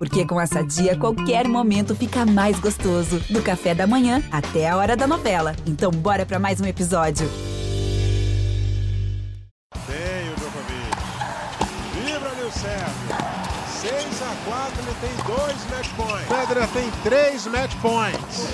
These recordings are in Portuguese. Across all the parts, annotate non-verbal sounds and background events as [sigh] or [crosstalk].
Porque com essa dia, qualquer momento fica mais gostoso. Do café da manhã até a hora da novela. Então, bora para mais um episódio. Tem o Djokovic. Vibra, Nil Sérgio. 6 a 4 ele tem dois match points. Federer tem três match points.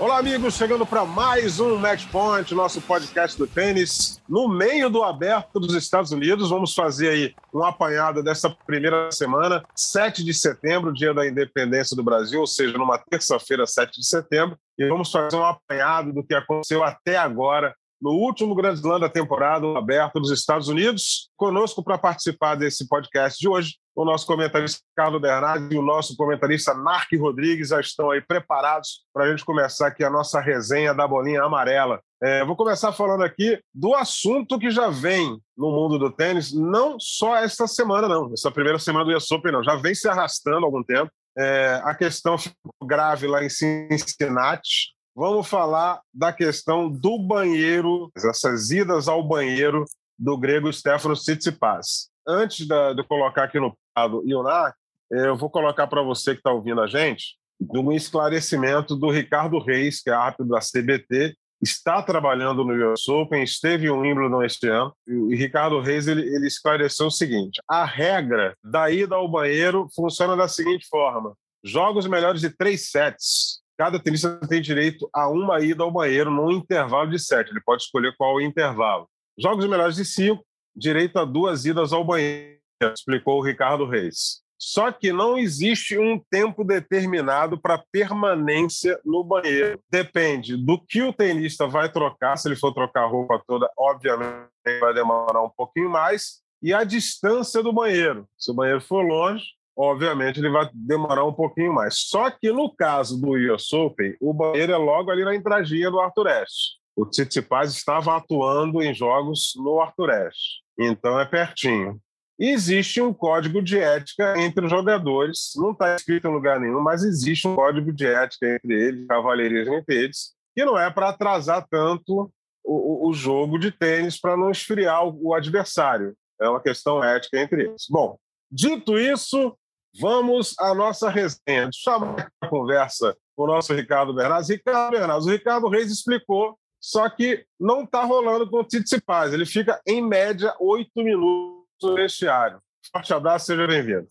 Olá, amigos, chegando para mais um Match Point, nosso podcast do tênis. No meio do aberto dos Estados Unidos, vamos fazer aí um apanhado dessa primeira semana, 7 de setembro, dia da independência do Brasil, ou seja, numa terça-feira, 7 de setembro, e vamos fazer um apanhado do que aconteceu até agora no último Grande Slam da temporada aberto dos Estados Unidos. Conosco para participar desse podcast de hoje, o nosso comentarista Carlos Bernardi e o nosso comentarista Narc Rodrigues já estão aí preparados para a gente começar aqui a nossa resenha da bolinha amarela. É, vou começar falando aqui do assunto que já vem no mundo do tênis, não só esta semana, não. Essa primeira semana do US Open, não. Já vem se arrastando há algum tempo. É, a questão ficou grave lá em Cincinnati. Vamos falar da questão do banheiro, essas idas ao banheiro do grego Stefano Tsitsipas. Antes de colocar aqui no lado Ionar, eu vou colocar para você que está ouvindo a gente um esclarecimento do Ricardo Reis, que é árbitro da CBT, está trabalhando no US Open, esteve em Wimbledon este ano, e Ricardo Reis ele, ele esclareceu o seguinte: a regra da ida ao banheiro funciona da seguinte forma: jogos melhores de três sets. Cada tenista tem direito a uma ida ao banheiro num intervalo de sete. Ele pode escolher qual intervalo. Jogos melhores de cinco, direito a duas idas ao banheiro, explicou o Ricardo Reis. Só que não existe um tempo determinado para permanência no banheiro. Depende do que o tenista vai trocar. Se ele for trocar a roupa toda, obviamente vai demorar um pouquinho mais. E a distância do banheiro. Se o banheiro for longe, obviamente ele vai demorar um pouquinho mais. Só que no caso do US Open, o banheiro é logo ali na entradinha do Arthur Ashe. O Tsitsipas estava atuando em jogos no Arthur Ashe. Então é pertinho existe um código de ética entre os jogadores. Não está escrito em lugar nenhum, mas existe um código de ética entre eles, cavalheirismo entre eles, que não é para atrasar tanto o, o, jogo de tênis para não esfriar o, o adversário. É uma questão ética entre eles. Bom, dito isso, vamos à nossa resenha. Deixa eu chamar a conversa com o nosso Ricardo Bernardes. Ricardo Bernardes, o Ricardo Reis explicou, só que não está rolando com o Tite Paz. Ele fica, em média, oito minutos do vestiário. Forte abraço, seja bem-vindo.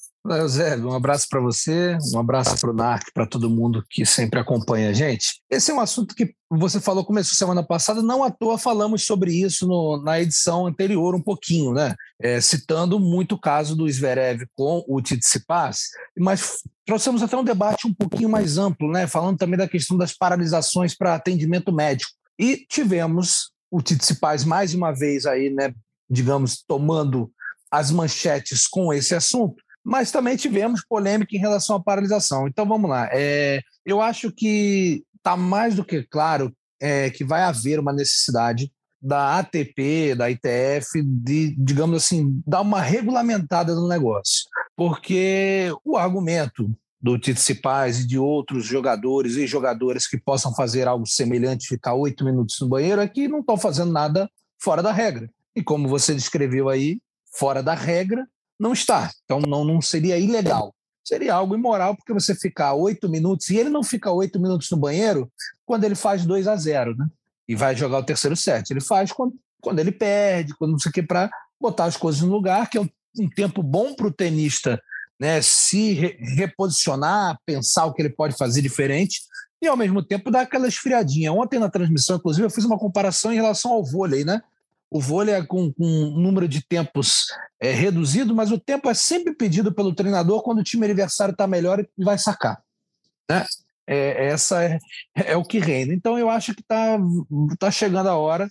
Zé, um abraço para você, um abraço para o NARC, para todo mundo que sempre acompanha a gente. Esse é um assunto que você falou, começou semana passada, não à toa falamos sobre isso no, na edição anterior um pouquinho, né? É, citando muito o caso do Zverev com o Tsitsipas, mas trouxemos até um debate um pouquinho mais amplo, né? Falando também da questão das paralisações para atendimento médico. E tivemos o Tsitsipas mais uma vez aí, né? Digamos, tomando as manchetes com esse assunto, mas também tivemos polêmica em relação à paralisação. Então vamos lá. É, eu acho que está mais do que claro é, que vai haver uma necessidade da ATP, da ITF, de, digamos assim, dar uma regulamentada no negócio. Porque o argumento do Tite Cipaz e de outros jogadores e jogadoras que possam fazer algo semelhante, ficar oito minutos no banheiro, é que não estão fazendo nada fora da regra. E como você descreveu aí, fora da regra, não está. Então não, não seria ilegal. Seria algo imoral, porque você ficar oito minutos, e ele não fica oito minutos no banheiro quando ele faz 2 a 0 né? E vai jogar o terceiro set. Ele faz quando, quando ele perde, quando não sei o que, para botar as coisas no lugar, que é um, um tempo bom para o tenista né, se re reposicionar, pensar o que ele pode fazer diferente e, ao mesmo tempo, dar aquela esfriadinha. Ontem, na transmissão, inclusive, eu fiz uma comparação em relação ao vôlei, né? O vôlei é com, com um número de tempos é, reduzido, mas o tempo é sempre pedido pelo treinador quando o time adversário está melhor e vai sacar. Né? É, essa é, é o que reina. Então eu acho que está tá chegando a hora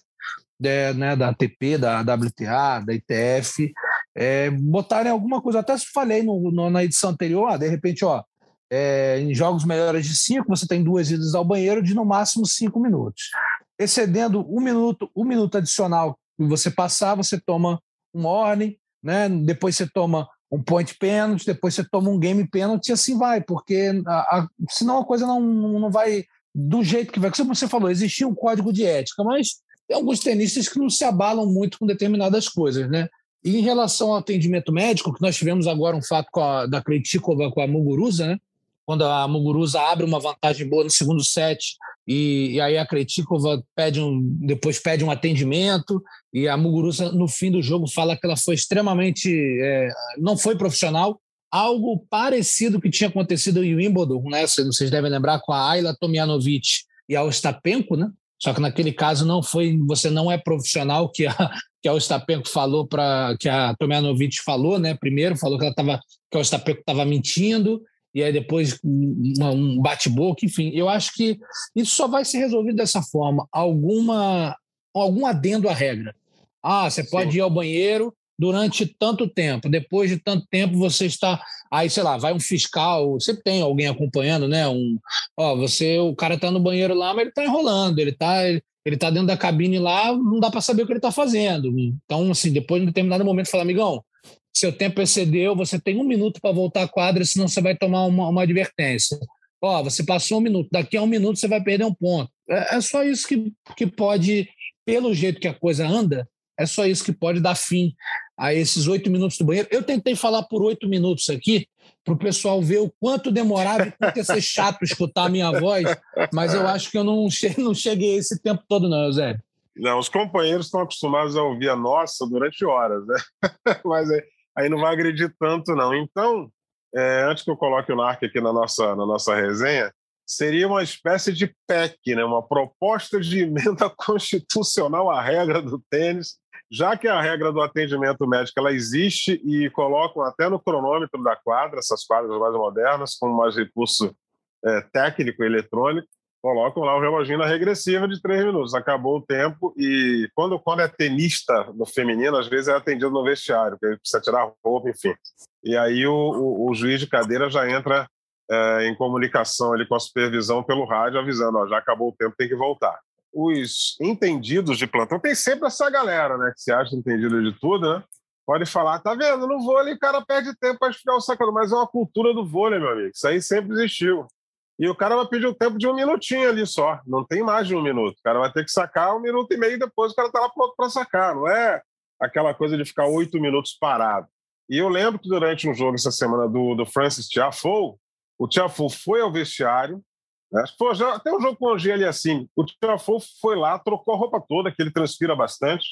é, né, da ATP, da WTA, da ITF, é, botarem alguma coisa. Até falei no, no, na edição anterior, ah, de repente, ó, é, em jogos melhores de cinco, você tem duas idas ao banheiro de no máximo cinco minutos. Excedendo um minuto, um minuto adicional você passar, você toma um ordem, né? depois você toma um point penalty, depois você toma um game penalty e assim vai, porque a, a, senão a coisa não, não vai do jeito que vai. Como você falou, existia um código de ética, mas tem alguns tenistas que não se abalam muito com determinadas coisas, né? E em relação ao atendimento médico, que nós tivemos agora um fato a, da Kretikova com a Muguruza, né? Quando a Muguruza abre uma vantagem boa no segundo set, e, e aí a Kretikova pede um, depois pede um atendimento, e a Muguruza, no fim do jogo, fala que ela foi extremamente. É, não foi profissional. Algo parecido que tinha acontecido em Wimbledon, né? Vocês devem lembrar com a Ayla Tomjanovic e a Ostapenko, né? Só que naquele caso não foi, você não é profissional, que a, [laughs] que a Ostapenko falou para que a Tomjanovic falou, né? Primeiro falou que ela tava, que a Ostapenko estava mentindo e aí depois um bate-boca, enfim. Eu acho que isso só vai ser resolvido dessa forma, alguma algum adendo à regra. Ah, você pode Sim. ir ao banheiro durante tanto tempo. Depois de tanto tempo você está aí, sei lá, vai um fiscal, sempre tem alguém acompanhando, né? Um, ó, você, o cara está no banheiro lá, mas ele está enrolando, ele está ele tá dentro da cabine lá, não dá para saber o que ele está fazendo. Então, assim, depois de um determinado momento, fala, amigão, seu tempo excedeu, você tem um minuto para voltar à quadra, senão você vai tomar uma, uma advertência. Ó, você passou um minuto, daqui a um minuto você vai perder um ponto. É, é só isso que, que pode, pelo jeito que a coisa anda, é só isso que pode dar fim a esses oito minutos do banheiro. Eu tentei falar por oito minutos aqui, para o pessoal ver o quanto demorava e quanto ia ser chato escutar a minha voz, mas eu acho que eu não cheguei, não cheguei esse tempo todo, não, Eusébio. Não, os companheiros estão acostumados a ouvir a nossa durante horas, né? [laughs] mas aí não vai agredir tanto, não. Então, é, antes que eu coloque o NARC aqui na nossa, na nossa resenha, seria uma espécie de PEC, né? uma proposta de emenda [laughs] constitucional à regra do tênis, já que a regra do atendimento médico ela existe e colocam até no cronômetro da quadra, essas quadras mais modernas, com mais recurso é, técnico e eletrônico, colocam lá o reloginho na regressiva de três minutos. Acabou o tempo e quando, quando é tenista no feminino, às vezes é atendido no vestiário, porque precisa tirar roupa, enfim. E aí o, o, o juiz de cadeira já entra é, em comunicação ali com a supervisão pelo rádio, avisando, ó, já acabou o tempo, tem que voltar os entendidos de plantão, tem sempre essa galera, né, que se acha entendido de tudo, né? Pode falar, tá vendo? No vôlei o cara perde tempo para esfriar o sacado, mas é uma cultura do vôlei, meu amigo. Isso aí sempre existiu. E o cara vai pedir o tempo de um minutinho ali só. Não tem mais de um minuto. O cara vai ter que sacar um minuto e meio e depois o cara tá lá pronto para sacar. Não é aquela coisa de ficar oito minutos parado. E eu lembro que durante um jogo essa semana do, do Francis Tiafoe, o Tiafoe foi ao vestiário, né? Pô, já, até o jogo com o Angeli assim, o Tiafoe foi lá, trocou a roupa toda, que ele transpira bastante.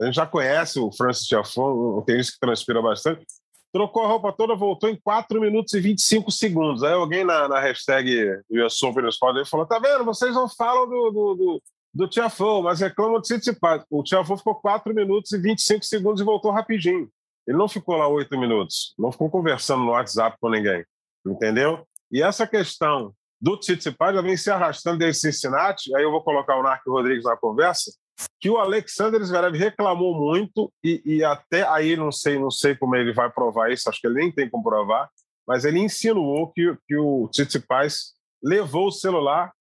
A gente já conhece o Francis Tiafoe, um tenista que transpira bastante. Trocou a roupa toda, voltou em 4 minutos e 25 segundos. Aí alguém na, na hashtag US Open Sport falou: tá vendo, vocês não falam do, do, do, do Tiafoe, mas reclamam de Tsitsipas. O Tiafoe ficou 4 minutos e 25 segundos e voltou rapidinho. Ele não ficou lá 8 minutos, não ficou conversando no WhatsApp com ninguém, entendeu? E essa questão do Tsitsipas já vem se arrastando desde Cincinnati, aí eu vou colocar o Narco Rodrigues na conversa, que o Alexander Zverev reclamou muito e, e, até aí não sei não sei como ele vai provar isso, acho que ele nem tem como provar, mas ele insinuou que, que o Tsitsipas levou o celular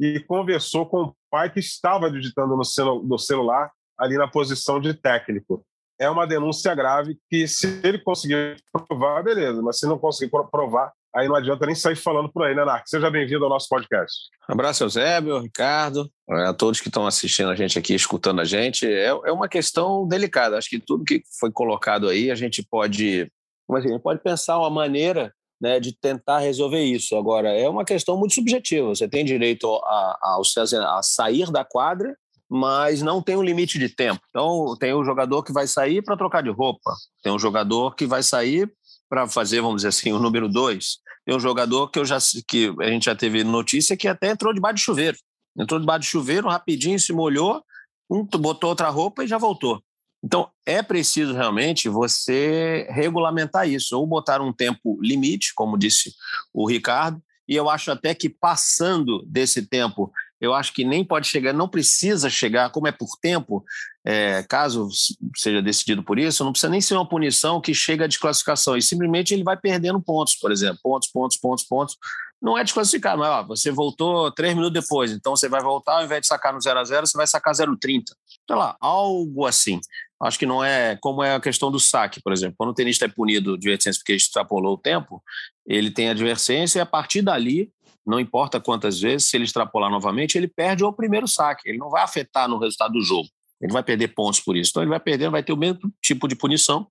e conversou com o pai que estava digitando no, celu, no celular ali na posição de técnico. É uma denúncia grave que se ele conseguir provar, beleza, mas se não conseguir provar, aí não adianta nem sair falando por aí, né, Narc? Seja bem-vindo ao nosso podcast. Um abraço, Eusébio, Ricardo, é, a todos que estão assistindo a gente aqui, escutando a gente. É, é uma questão delicada. Acho que tudo que foi colocado aí, a gente pode, como assim, pode pensar uma maneira né, de tentar resolver isso. Agora, é uma questão muito subjetiva. Você tem direito a, a, a sair da quadra mas não tem um limite de tempo. Então, tem o jogador que vai sair para trocar de roupa, tem um jogador que vai sair para fazer, vamos dizer assim, o número dois. Tem um jogador que eu já que a gente já teve notícia que até entrou debaixo de chuveiro. Entrou debaixo de chuveiro, rapidinho se molhou, botou outra roupa e já voltou. Então, é preciso realmente você regulamentar isso, ou botar um tempo limite, como disse o Ricardo, e eu acho até que passando desse tempo eu acho que nem pode chegar, não precisa chegar, como é por tempo, é, caso seja decidido por isso, não precisa nem ser uma punição que chega à desclassificação, e simplesmente ele vai perdendo pontos, por exemplo, pontos, pontos, pontos, pontos. Não é desclassificado, mas ó, você voltou três minutos depois, então você vai voltar, ao invés de sacar no 0 a 0 você vai sacar 0,30. Sei lá, algo assim. Acho que não é como é a questão do saque, por exemplo. Quando o tenista é punido de advertência porque extrapolou o tempo, ele tem advertência e a partir dali não importa quantas vezes, se ele extrapolar novamente, ele perde o primeiro saque, ele não vai afetar no resultado do jogo. Ele vai perder pontos por isso. Então ele vai perder, vai ter o mesmo tipo de punição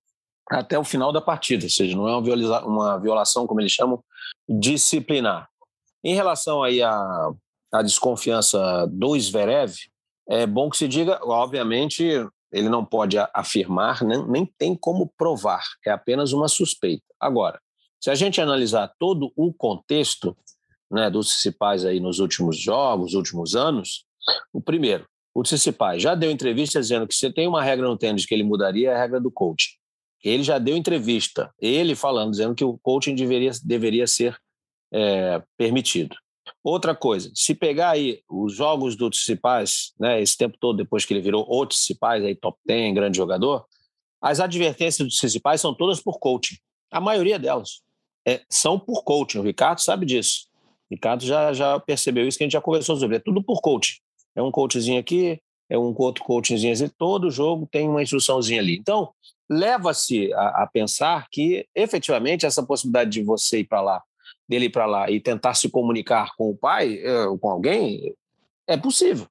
até o final da partida, ou seja, não é uma, uma violação, como eles chamam, disciplinar. Em relação aí à, à desconfiança do Zverev, é bom que se diga, obviamente, ele não pode afirmar, nem, nem tem como provar, é apenas uma suspeita. Agora, se a gente analisar todo o contexto né, dos Cicipais aí nos últimos jogos, últimos anos, o primeiro, o Cicipais já deu entrevista dizendo que se tem uma regra no tênis que ele mudaria, é a regra do coaching. Ele já deu entrevista, ele falando, dizendo que o coaching deveria, deveria ser é, permitido. Outra coisa, se pegar aí os jogos do Tsipras, né, esse tempo todo depois que ele virou o Tsipras, aí top 10, grande jogador, as advertências do Tsipras são todas por coaching. A maioria delas é, são por coaching. O Ricardo sabe disso. Ricardo já, já percebeu isso que a gente já conversou sobre. É tudo por coaching. É um coachzinho aqui, é um outro coachzinho assim. Todo jogo tem uma instruçãozinha ali. Então, leva-se a, a pensar que, efetivamente, essa possibilidade de você ir para lá dele ir para lá e tentar se comunicar com o pai, eh, com alguém, é possível.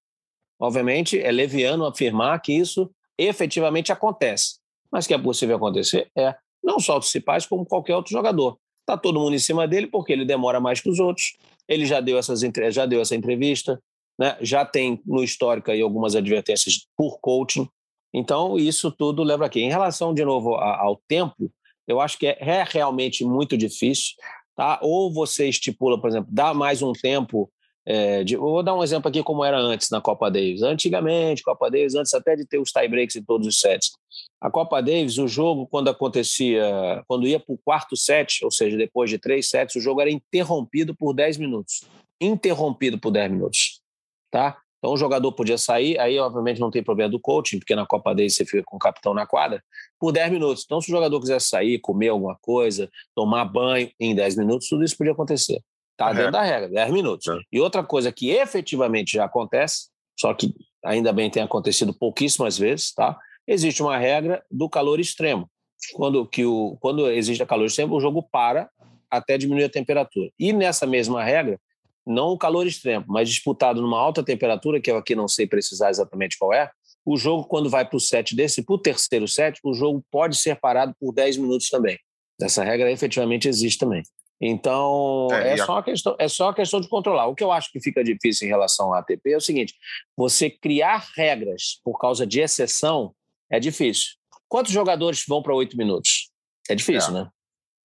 Obviamente, é leviano afirmar que isso efetivamente acontece. Mas que é possível acontecer é não só o Cipais, como qualquer outro jogador. Está todo mundo em cima dele porque ele demora mais que os outros. Ele já deu, essas, já deu essa entrevista, né? já tem no histórico aí algumas advertências por coaching. Então, isso tudo leva aqui. Em relação, de novo, ao tempo, eu acho que é, é realmente muito difícil. Tá? Ou você estipula, por exemplo, dá mais um tempo. É, de, vou dar um exemplo aqui como era antes na Copa Davis. Antigamente, Copa Davis, antes até de ter os tie-breaks em todos os sets. A Copa Davis, o jogo, quando acontecia, quando ia para o quarto set, ou seja, depois de três sets, o jogo era interrompido por 10 minutos. Interrompido por 10 minutos. Tá? Então o jogador podia sair, aí obviamente não tem problema do coaching, porque na Copa Davis você fica com o capitão na quadra, por 10 minutos. Então se o jogador quisesse sair, comer alguma coisa, tomar banho em 10 minutos, tudo isso podia acontecer. Está é. dentro da regra, 10 minutos. É. E outra coisa que efetivamente já acontece, só que ainda bem tem acontecido pouquíssimas vezes, tá? Existe uma regra do calor extremo. Quando, que o, quando existe calor extremo, o jogo para até diminuir a temperatura. E nessa mesma regra, não o calor extremo, mas disputado numa alta temperatura, que eu aqui não sei precisar exatamente qual é, o jogo, quando vai para o set desse, para o terceiro set, o jogo pode ser parado por 10 minutos também. Essa regra efetivamente existe também. Então, é, é só a questão, é só a questão de controlar. O que eu acho que fica difícil em relação à ATP é o seguinte: você criar regras por causa de exceção é difícil. Quantos jogadores vão para oito minutos? É difícil, é. né?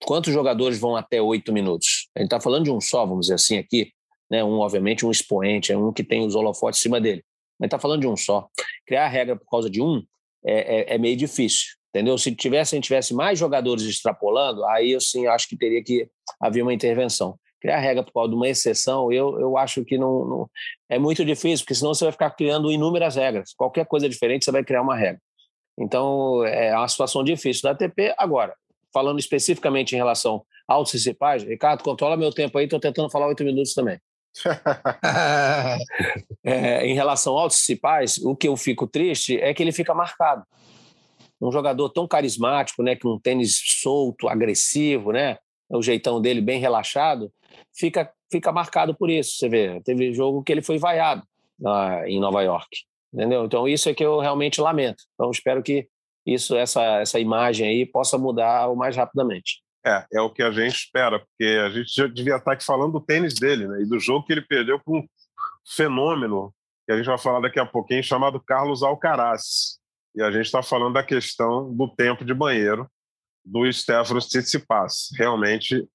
Quantos jogadores vão até oito minutos? A gente está falando de um só, vamos dizer assim, aqui né? Um, obviamente, um expoente, é um que tem os holofotes em cima dele. Mas está falando de um só. Criar regra por causa de um é, é, é, meio difícil, entendeu? Se tivesse, a gente tivesse mais jogadores extrapolando, aí eu sim acho que teria que haver uma intervenção. Criar regra por causa de uma exceção, eu, eu acho que não, não é muito difícil, porque senão você vai ficar criando inúmeras regras. Qualquer coisa diferente, você vai criar uma regra. Então, é uma situação difícil da ATP. Agora, falando especificamente em relação aos principais, Ricardo, controla meu tempo aí, estou tentando falar oito minutos também. [laughs] é, em relação aos principais, o que eu fico triste é que ele fica marcado. Um jogador tão carismático, né, com um tênis solto, agressivo, né, o jeitão dele bem relaxado, fica fica marcado por isso. Você vê, teve jogo que ele foi vaiado lá em Nova York, entendeu? Então isso é que eu realmente lamento. Então espero que isso, essa essa imagem aí possa mudar o mais rapidamente. É, é o que a gente espera, porque a gente já devia estar aqui falando do tênis dele, né? E do jogo que ele perdeu com um fenômeno, que a gente vai falar daqui a pouquinho, chamado Carlos Alcaraz. E a gente está falando da questão do tempo de banheiro do Stefanos Tsitsipas. Realmente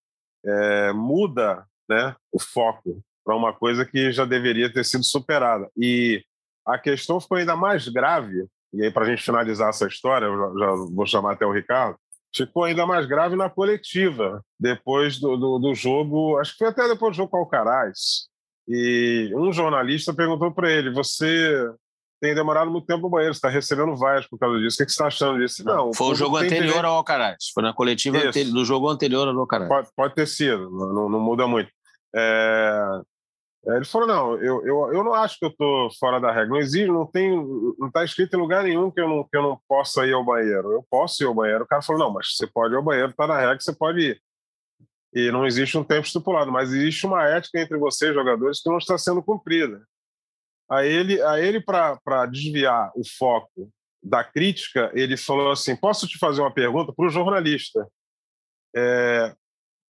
é, muda né, o foco para uma coisa que já deveria ter sido superada. E a questão ficou ainda mais grave, e aí para a gente finalizar essa história, eu já, já vou chamar até o Ricardo, ficou ainda mais grave na coletiva, depois do, do, do, jogo, acho que foi até depois do jogo com Alcaraz. E um jornalista perguntou para ele: Você tem demorado muito tempo no banheiro, você está recebendo várias por causa disso. O que você está achando disso? Não, foi o jogo anterior direito... ao Alcaraz. Foi na coletiva do jogo anterior ao Alcaraz. Pode, pode ter sido, não, não muda muito. É, é, ele falou: não, eu, eu, eu não acho que eu estou fora da regra. Não existe, não tem, não está escrito em lugar nenhum que eu, não, que eu não possa ir ao banheiro. Eu posso ir ao banheiro. O cara falou: não, mas você pode ir ao banheiro, está na regra, você pode ir. E não existe um tempo estipulado, mas existe uma ética entre vocês, jogadores, que não está sendo cumprida. Aí ele, aí ele para desviar o foco da crítica, ele falou assim: posso te fazer uma pergunta para o jornalista? É,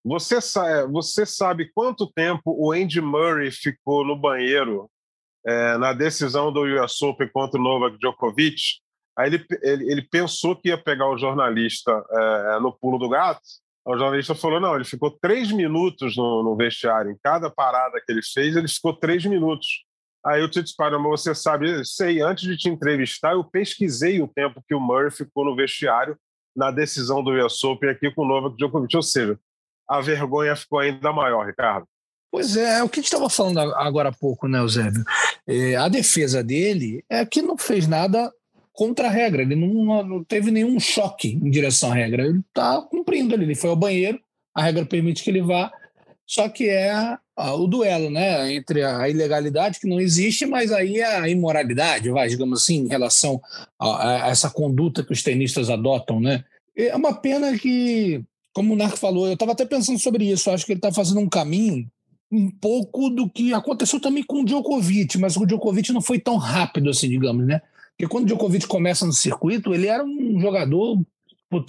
você, sa você sabe quanto tempo o Andy Murray ficou no banheiro é, na decisão do US Open contra o Novak Djokovic? Aí ele, ele, ele pensou que ia pegar o jornalista é, no pulo do gato. O jornalista falou: não, ele ficou três minutos no, no vestiário. Em cada parada que ele fez, ele ficou três minutos. Aí o Tito Parama, você sabe, sei, antes de te entrevistar, eu pesquisei o tempo que o Murray ficou no vestiário na decisão do US Open aqui com o Novak Djokovic. Ou seja, a vergonha ficou ainda maior, Ricardo. Pois é, é o que a gente estava falando agora há pouco, né, Eusébio? É, a defesa dele é que não fez nada contra a regra, ele não, não teve nenhum choque em direção à regra, ele está cumprindo ali, ele foi ao banheiro, a regra permite que ele vá, só que é o duelo, né, entre a ilegalidade que não existe, mas aí a imoralidade, vai, digamos assim, em relação a, a essa conduta que os tenistas adotam, né? É uma pena que, como o Narco falou, eu estava até pensando sobre isso, acho que ele está fazendo um caminho um pouco do que aconteceu também com o Djokovic, mas o Djokovic não foi tão rápido assim, digamos, né? Porque quando o Djokovic começa no circuito, ele era um jogador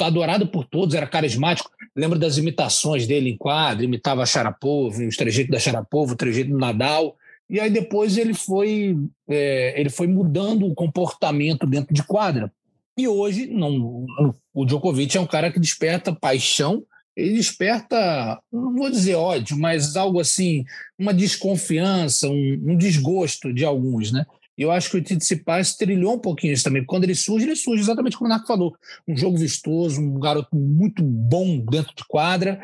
adorado por todos, era carismático. Lembro das imitações dele em quadro, imitava a Sharapova, os trejeitos da Sharapova, o trejeito do Nadal. E aí depois ele foi, é, ele foi mudando o comportamento dentro de quadra. E hoje não, o Djokovic é um cara que desperta paixão, ele desperta, não vou dizer ódio, mas algo assim, uma desconfiança, um, um desgosto de alguns, né? E eu acho que o Tsitsipas trilhou um pouquinho isso também. Quando ele surge, ele surge exatamente como o Narco falou. Um jogo vistoso, um garoto muito bom dentro de quadra,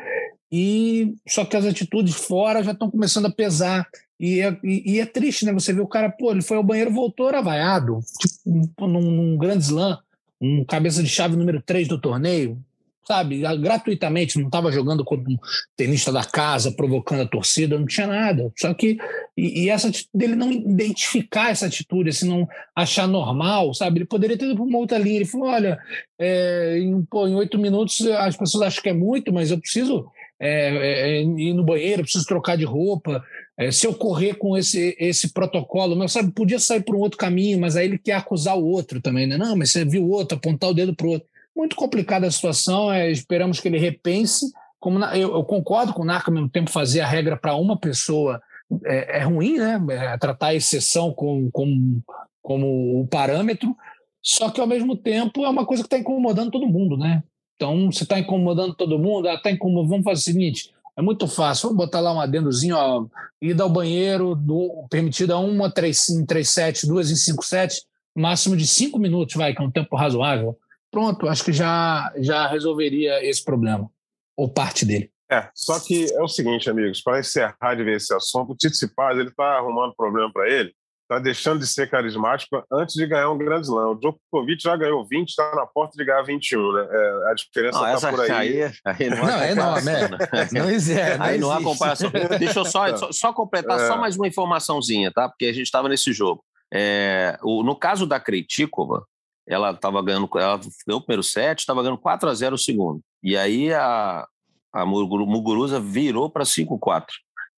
e só que as atitudes fora já estão começando a pesar. E é, e é, triste, né? Você vê o cara, pô, ele foi ao banheiro, voltou, era vaiado, tipo, num, num grande slam, um cabeça de chave número 3 do torneio, sabe, gratuitamente, não estava jogando como um tenista da casa, provocando a torcida, não tinha nada. Só que, e, e essa dele não identificar essa atitude, assim, não achar normal, sabe? Ele poderia ter ido para uma outra linha. Ele falou: olha, é, em, oito minutos as pessoas acham que é muito, mas eu preciso é, é, ir no banheiro, preciso trocar de roupa. É, se eu correr com esse, esse protocolo, mas sabe, podia sair por um outro caminho, mas aí ele quer acusar o outro também, né? Não, mas você viu o outro, apontar o dedo para o outro. Muito complicada a situação, é, esperamos que ele repense. Como na, eu, eu, concordo com o NARC ao mesmo tempo fazer a regra para uma pessoa é, é, ruim, né? É, tratar a exceção como, como, como o parâmetro, só que ao mesmo tempo é uma coisa que está incomodando todo mundo, né? Então, se está incomodando todo mundo, ah, tá incomodando, vamos fazer o seguinte: é muito fácil, vamos botar lá um adendozinho, ó, ida ao banheiro, do, permitida uma, três, em 3 sets, duas em 5 sets, máximo de 5 minutos, vai, que é um tempo razoável. Pronto, acho que já, já resolveria esse problema, ou parte dele. É, só que é o seguinte, amigos, para encerrar de ver esse assunto, o Tito Cipaz, ele está arrumando problema para ele, está deixando de ser carismático antes de ganhar um grande slam. O Djokovic já ganhou 20, está na porta de ganhar 21, né? É, a diferença está por aí. Aí, aí não, não é enorme, é. Não existe. Não aí não [laughs] há comparação. Deixa eu só, só, só completar é. só mais uma informaçãozinha, tá? Porque a gente estava nesse jogo. É, o, no caso da Krejcikova, ela estava ganhando, ela ganhou o primeiro set, estava ganhando 4 a 0 o segundo. E aí a, a Muguruza virou para 5-4.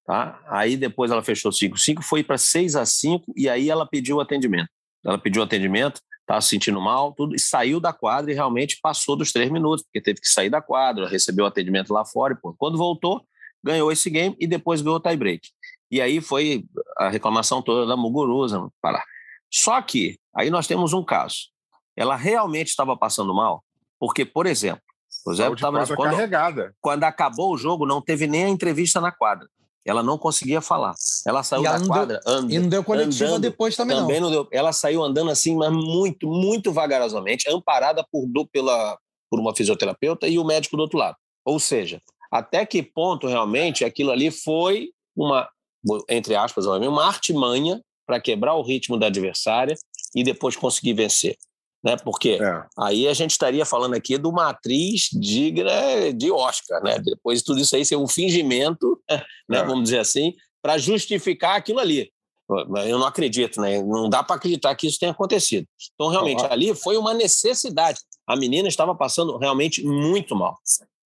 Tá? Aí depois ela fechou 5-5, foi para 6 a 5 e aí ela pediu atendimento. Ela pediu atendimento, estava se sentindo mal, tudo, e saiu da quadra e realmente passou dos três minutos, porque teve que sair da quadra, recebeu atendimento lá fora. E, pô, quando voltou, ganhou esse game e depois ganhou o tie-break. E aí foi a reclamação toda da Muguruza. Parar. Só que aí nós temos um caso ela realmente estava passando mal? Porque, por exemplo, o Zé estava quando, carregada. quando acabou o jogo, não teve nem a entrevista na quadra. Ela não conseguia falar. Ela saiu da quadra andando. E não deu coletiva andando, depois também, também não. não deu. Ela saiu andando assim, mas muito, muito vagarosamente, amparada por, pela, por uma fisioterapeuta e o médico do outro lado. Ou seja, até que ponto realmente aquilo ali foi uma, entre aspas, uma artimanha para quebrar o ritmo da adversária e depois conseguir vencer né? Porque é. aí a gente estaria falando aqui de uma atriz digna de Oscar, né? Depois de tudo isso aí ser um fingimento, né? É. Vamos dizer assim, para justificar aquilo ali. Eu não acredito, né? Não dá para acreditar que isso tenha acontecido. Então, realmente, ali foi uma necessidade. A menina estava passando realmente muito mal.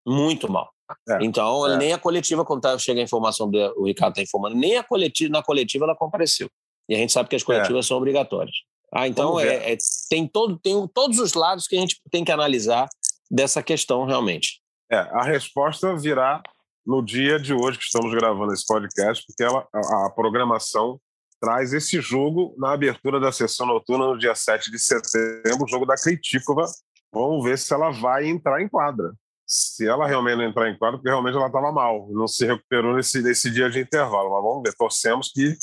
Muito mal. É, então, é. nem a coletiva, quando tá, chega a informação do o Ricardo está informando, nem a coletiva, na coletiva ela compareceu. E a gente sabe que as é. coletivas são obrigatórias. Ah, então é, é, tem, todo, tem todos os lados que a gente tem que analisar dessa questão realmente. É, a resposta virá no dia de hoje que estamos gravando esse podcast, porque ela, a, a programação traz esse jogo na abertura da sessão noturna no dia 7 de setembro, o jogo da Kritikova. Vamos ver se ela vai entrar em quadra. Se ela realmente não entrar em quadra, porque realmente ela estava mal, não se recuperou nesse, nesse dia de intervalo. Mas vamos ver, torcemos que,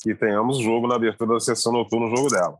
que tenhamos jogo na abertura da sessão noturna, o jogo dela.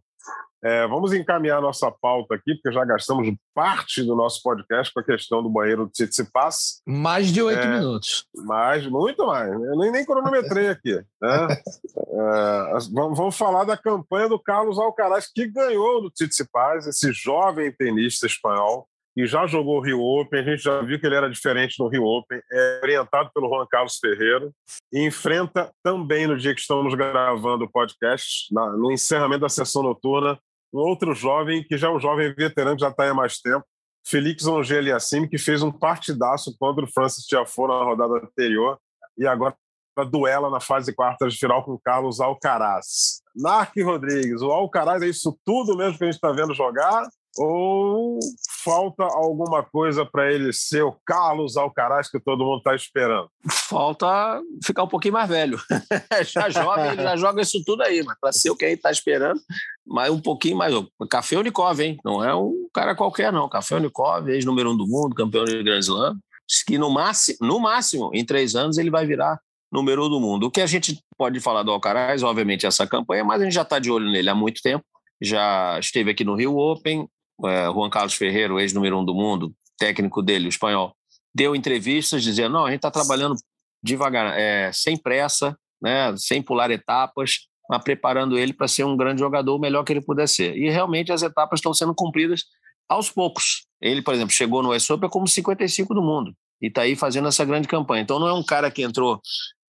É, vamos encaminhar nossa pauta aqui, porque já gastamos parte do nosso podcast com a questão do banheiro do Tsitsipas. Mais de oito é, minutos. Mais, muito mais. Eu nem, nem cronometrei aqui. Né? é, vamos, vamos, falar da campanha do Carlos Alcaraz, que ganhou do Tsitsipas, esse jovem tenista espanhol, e já jogou o Rio Open, a gente já viu que ele era diferente no Rio Open, é orientado pelo Juan Carlos Ferreira, e enfrenta também no dia que estamos gravando o podcast, na, no encerramento da sessão noturna, um outro jovem, que já é um jovem veterano, já está há mais tempo, Felix Assim, que fez um partidaço contra o Francis Tiafoe na rodada anterior e agora duela na fase quarta de final com Carlos Alcaraz. Narc Rodrigues, o Alcaraz é isso tudo mesmo que a gente está vendo jogar? Ou falta alguma coisa para ele ser o Carlos Alcaraz que todo mundo está esperando? Falta ficar um pouquinho mais velho. [laughs] já joga, ele já joga isso tudo aí, mas para ser o que gente está esperando, mas um pouquinho mais. Café Unicov, hein? Não é um cara qualquer, não. Café Unicov, ex-número um do mundo, campeão de Grand Slam. Que no máximo, no máximo, em três anos, ele vai virar número um do mundo. O que a gente pode falar do Alcaraz, obviamente, é essa campanha, mas a gente já está de olho nele há muito tempo. Já esteve aqui no Rio Open, é, Juan Carlos Ferreira, o ex-número um do mundo, técnico dele, o espanhol, deu entrevistas dizendo: não, a gente está trabalhando devagar, é, sem pressa, né, sem pular etapas, mas preparando ele para ser um grande jogador, o melhor que ele puder ser. E realmente as etapas estão sendo cumpridas aos poucos. Ele, por exemplo, chegou no US Open como 55 do mundo e está aí fazendo essa grande campanha. Então não é um cara que entrou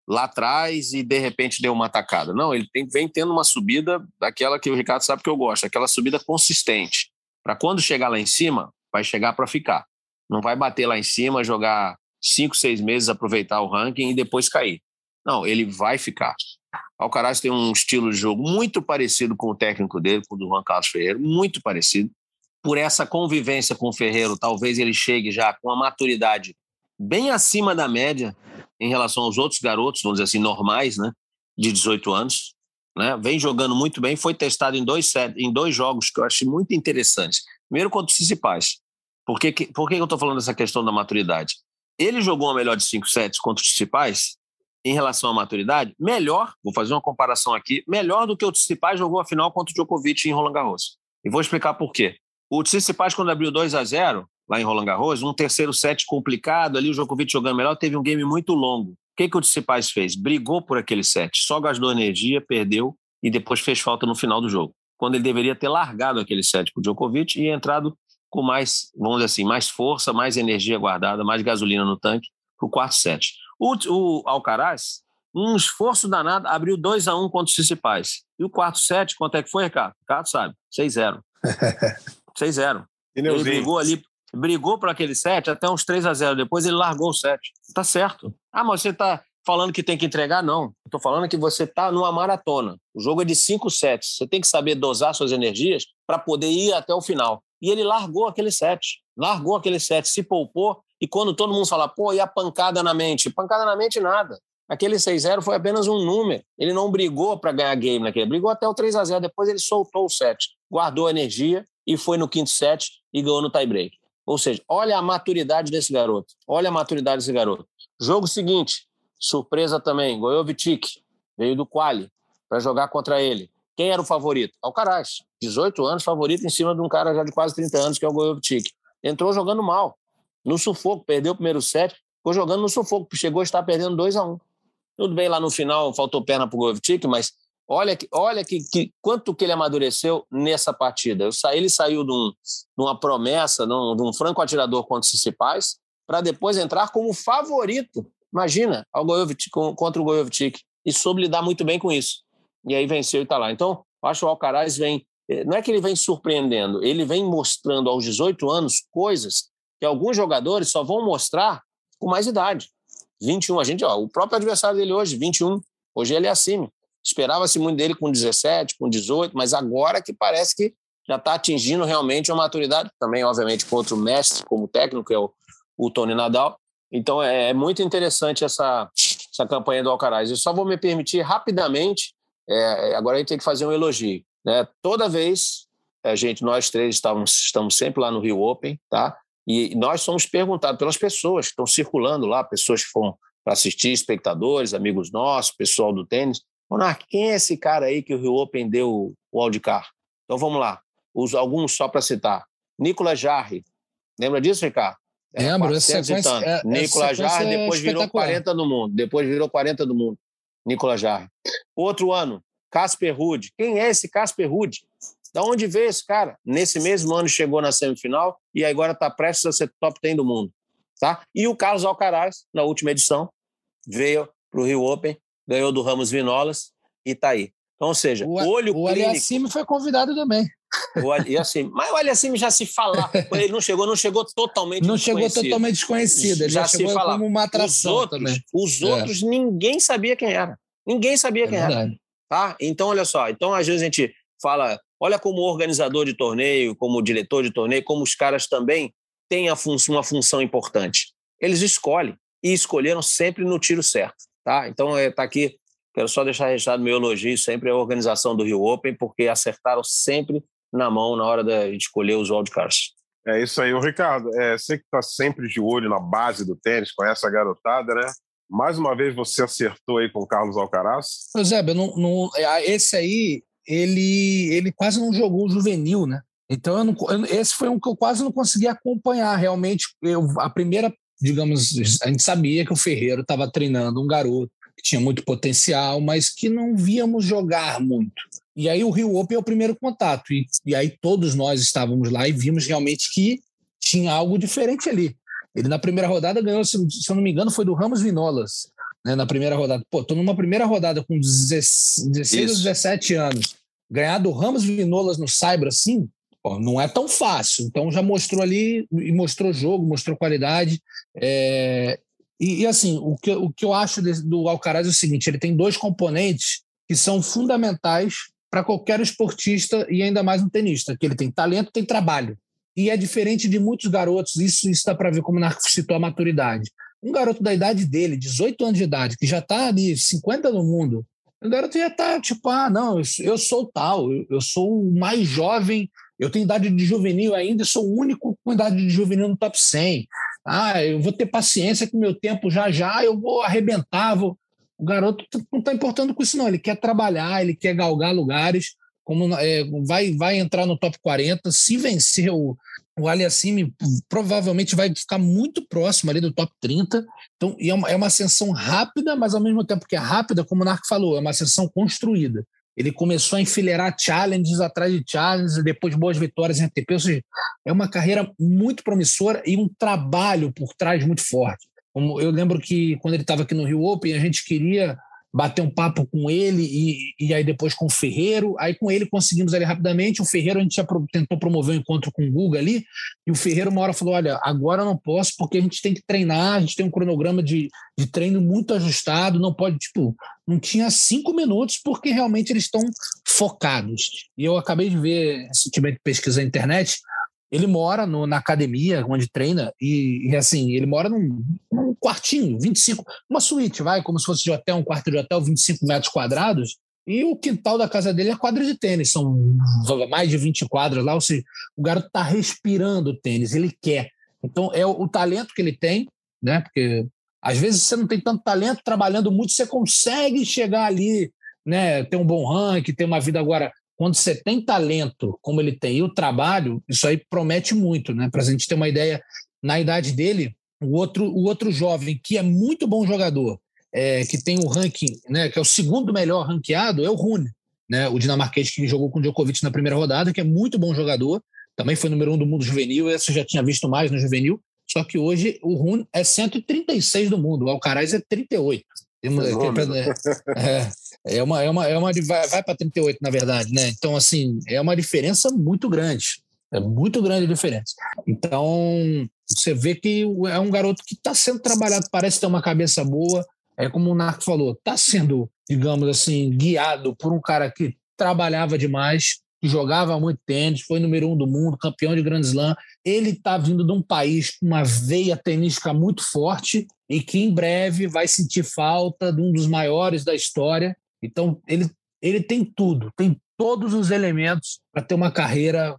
lá atrás e de repente deu uma atacada. Não, ele tem, vem tendo uma subida daquela que o Ricardo sabe que eu gosto, aquela subida consistente para quando chegar lá em cima, vai chegar para ficar. Não vai bater lá em cima, jogar cinco, seis meses, aproveitar o ranking e depois cair. Não, ele vai ficar. Alcaraz tem um estilo de jogo muito parecido com o técnico dele, com o do Juan Carlos Ferreira, muito parecido. Por essa convivência com o Ferreiro, talvez ele chegue já com uma maturidade bem acima da média em relação aos outros garotos, vamos dizer assim, normais, né, de 18 anos né? Vem jogando muito bem, foi testado em dois, em dois jogos que eu achei muito interessantes. Primeiro contra os principais. Por que, por que eu estou falando dessa questão da maturidade? Ele jogou uma melhor de cinco sets contra os principais em relação à maturidade, melhor, vou fazer uma comparação aqui, melhor do que o Tsitsipas jogou a final contra o Djokovic em Roland Garros. E vou explicar por quê. O Tsitsipas, quando abriu 2 a 0 lá em Roland Garros, um terceiro set complicado ali, o Djokovic jogando melhor, teve um game muito longo que, que o Tsitsipas fez? Brigou por aquele set, só gastou energia, perdeu e depois fez falta no final do jogo. Quando ele deveria ter largado aquele set para o Djokovic e entrado com mais, vamos dizer assim, mais força, mais energia guardada, mais gasolina no tanque para o quarto set. O, o Alcaraz, um esforço danado, abriu 2 a 1 um contra o Tsitsipas. E o quarto set, quanto é que foi, Ricardo? Ricardo sabe, 6-0. 6-0. [laughs] Ele brigou ali, brigou para aquele set até uns 3 a 0 Depois ele largou o set. Tá certo. Ah, mas você tá falando que tem que entregar? Não. Estou falando que você tá numa maratona. O jogo é de cinco sets. Você tem que saber dosar suas energias para poder ir até o final. E ele largou aquele set. Largou aquele set, se poupou. E quando todo mundo fala, pô, e a pancada na mente? Pancada na mente, nada. Aquele 6-0 foi apenas um número. Ele não brigou para ganhar game naquele. Brigou até o 3 a 0 Depois ele soltou o set. Guardou a energia e foi no quinto set e ganhou no tie-break. Ou seja, olha a maturidade desse garoto. Olha a maturidade desse garoto. Jogo seguinte, surpresa também, Gojovic veio do quali para jogar contra ele. Quem era o favorito? Alcaraz, 18 anos, favorito em cima de um cara já de quase 30 anos, que é o Gojovic. Entrou jogando mal, no sufoco, perdeu o primeiro set, ficou jogando no sufoco, chegou a estar perdendo 2 a 1 um. Tudo bem, lá no final faltou perna para o mas Olha, olha que, que, quanto que ele amadureceu nessa partida. Ele saiu de, um, de uma promessa, de um, de um, franco atirador contra os principais, para depois entrar como favorito, imagina, ao Gojovic, contra o Gojovic, e soube lidar muito bem com isso. E aí venceu e está lá. Então, acho que o Alcaraz vem, eh, não é que ele vem surpreendendo, ele vem mostrando aos 18 anos coisas que alguns jogadores só vão mostrar com mais idade. 21, a gente, ó, o próprio adversário dele hoje, 21, hoje ele é acima. Esperava-se muito dele com 17, com 18, mas agora que parece que já está atingindo realmente uma maturidade, também, obviamente, com outro mestre como técnico, que é o, o Tony Nadal. Então, é, é, muito interessante essa, essa campanha do Alcaraz. Eu só vou me permitir rapidamente, é, agora a gente tem que fazer um elogio. Né? Toda vez, a gente, nós três estamos, estamos sempre lá no Rio Open, tá? E nós somos perguntados pelas pessoas que estão circulando lá, pessoas que foram para assistir, espectadores, amigos nossos, pessoal do tênis. Monark, quem é esse cara aí que o Rio Open deu o Aldicar? Então vamos lá, Os, alguns só para citar. Nicolas Jarre, lembra disso, Ricardo? É, Lembro, essa sequência, é, Nicolas Jarre depois virou 40 do mundo, depois virou 40 do mundo. Nicolas Jarre. Outro ano, Casper Ruud. Quem é esse Casper Ruud? Da onde veio esse cara? Nesse mesmo ano chegou na semifinal e agora está prestes a ser top 10 do mundo. Tá? E o Carlos Alcaraz, na última edição, veio para o Rio Open, ganhou do Ramos Vinolas e está aí. Então, ou seja, o, olho o clínico... Aliassime foi convidado também. O Aliassime, mas o Aliassime já se fala, [laughs] ele não chegou, não chegou totalmente Não chegou totalmente desconhecido, ele já, já chegou se fala. como uma atração os outros, também. Os é. outros, é. ninguém sabia quem era. Ninguém sabia é quem verdade. era. Tá? Então, olha só, então às vezes a gente fala Olha como organizador de torneio, como diretor de torneio, como os caras também têm fun uma função importante. Eles escolhem e escolheram sempre no tiro certo. Tá? Então, está é, aqui, quero só deixar registrado meu elogio sempre à organização do Rio Open, porque acertaram sempre na mão na hora de escolher os wildcards. É isso aí, o Ricardo. É, você que está sempre de olho na base do tênis, conhece a garotada, né? Mais uma vez você acertou aí com o Carlos Alcaraz. Pois é, não, não, esse aí ele, ele quase não jogou juvenil, né? Então, eu não, esse foi um que eu quase não consegui acompanhar. Realmente, eu, a primeira, digamos, a gente sabia que o Ferreiro estava treinando um garoto que tinha muito potencial, mas que não víamos jogar muito. E aí o Rio Open é o primeiro contato. E, e aí todos nós estávamos lá e vimos realmente que tinha algo diferente ali. Ele na primeira rodada ganhou, se, se eu não me engano, foi do Ramos Vinolas né, na primeira rodada. Pô, tô numa primeira rodada com 16 ou 17 anos. Ganhar do Ramos Vinolas no Cyber assim, não é tão fácil. Então já mostrou ali, e mostrou jogo, mostrou qualidade. É... E, e, assim, o que, o que eu acho do Alcaraz é o seguinte: ele tem dois componentes que são fundamentais para qualquer esportista e ainda mais um tenista, que ele tem talento, tem trabalho. E é diferente de muitos garotos, isso está para ver como o Narco citou a maturidade. Um garoto da idade dele, 18 anos de idade, que já está ali, 50 no mundo, o garoto já está tipo, ah, não, eu sou tal, eu sou o mais jovem, eu tenho idade de juvenil ainda, sou o único com idade de juvenil no top 100. Ah, eu vou ter paciência que meu tempo já já eu vou arrebentar. Vou... O garoto não está importando com isso, não. Ele quer trabalhar, ele quer galgar lugares, como é, vai, vai entrar no top 40. Se vencer o, o Aliassime provavelmente vai ficar muito próximo ali do top 30. Então, é uma, é uma ascensão rápida, mas ao mesmo tempo que é rápida, como o Narco falou, é uma ascensão construída. Ele começou a enfileirar challenges atrás de challenges, depois boas vitórias em ATP. Ou seja, é uma carreira muito promissora e um trabalho por trás muito forte. Como eu lembro que quando ele estava aqui no Rio Open, a gente queria bater um papo com ele e, e aí depois com o Ferreiro. Aí com ele conseguimos ali rapidamente. O Ferreiro a gente já tentou promover um encontro com o Guga ali e o Ferreiro uma hora falou: Olha, agora não posso porque a gente tem que treinar, a gente tem um cronograma de, de treino muito ajustado, não pode, tipo, não tinha cinco minutos porque realmente eles estão focados. E eu acabei de ver, tiver pesquisa na internet, ele mora no, na academia onde treina e, e, assim, ele mora num, num, quartinho, 25, uma suíte, vai, como se fosse de hotel, um quarto de hotel, 25 metros quadrados, e o quintal da casa dele é quadra de tênis, são mais de 20 quadras lá, ou seja, o garoto está respirando tênis, ele quer. Então, é o, o talento que ele tem, né, porque às vezes você não tem tanto talento, trabalhando muito, você consegue chegar ali, né, ter um bom ranking, ter uma vida agora quando você tem talento como ele tem e o trabalho, isso aí promete muito, né? Para a gente ter uma ideia, na idade dele, o outro, o outro jovem que é muito bom jogador, é, que tem o ranking, né? Que é o segundo melhor ranqueado, é o Rune, né? O dinamarquês que jogou com o Djokovic na primeira rodada, que é muito bom jogador, também foi número um do mundo juvenil, esse eu já tinha visto mais no juvenil, só que hoje o Rune é 136 do mundo, o Alcaraz é 38. É, é, é uma, é uma, é uma vai, vai para 38, na verdade, né? Então, assim, é uma diferença muito grande. É muito grande a diferença. Então, você vê que é um garoto que está sendo trabalhado, parece ter uma cabeça boa. É como o Narco falou, está sendo digamos assim, guiado por um cara que trabalhava demais, que jogava muito tênis, foi número um do mundo, campeão de Grand Slam. Ele está vindo de um país com uma veia tenística muito forte e que em breve vai sentir falta de um dos maiores da história. Então, ele, ele tem tudo, tem todos os elementos para ter uma carreira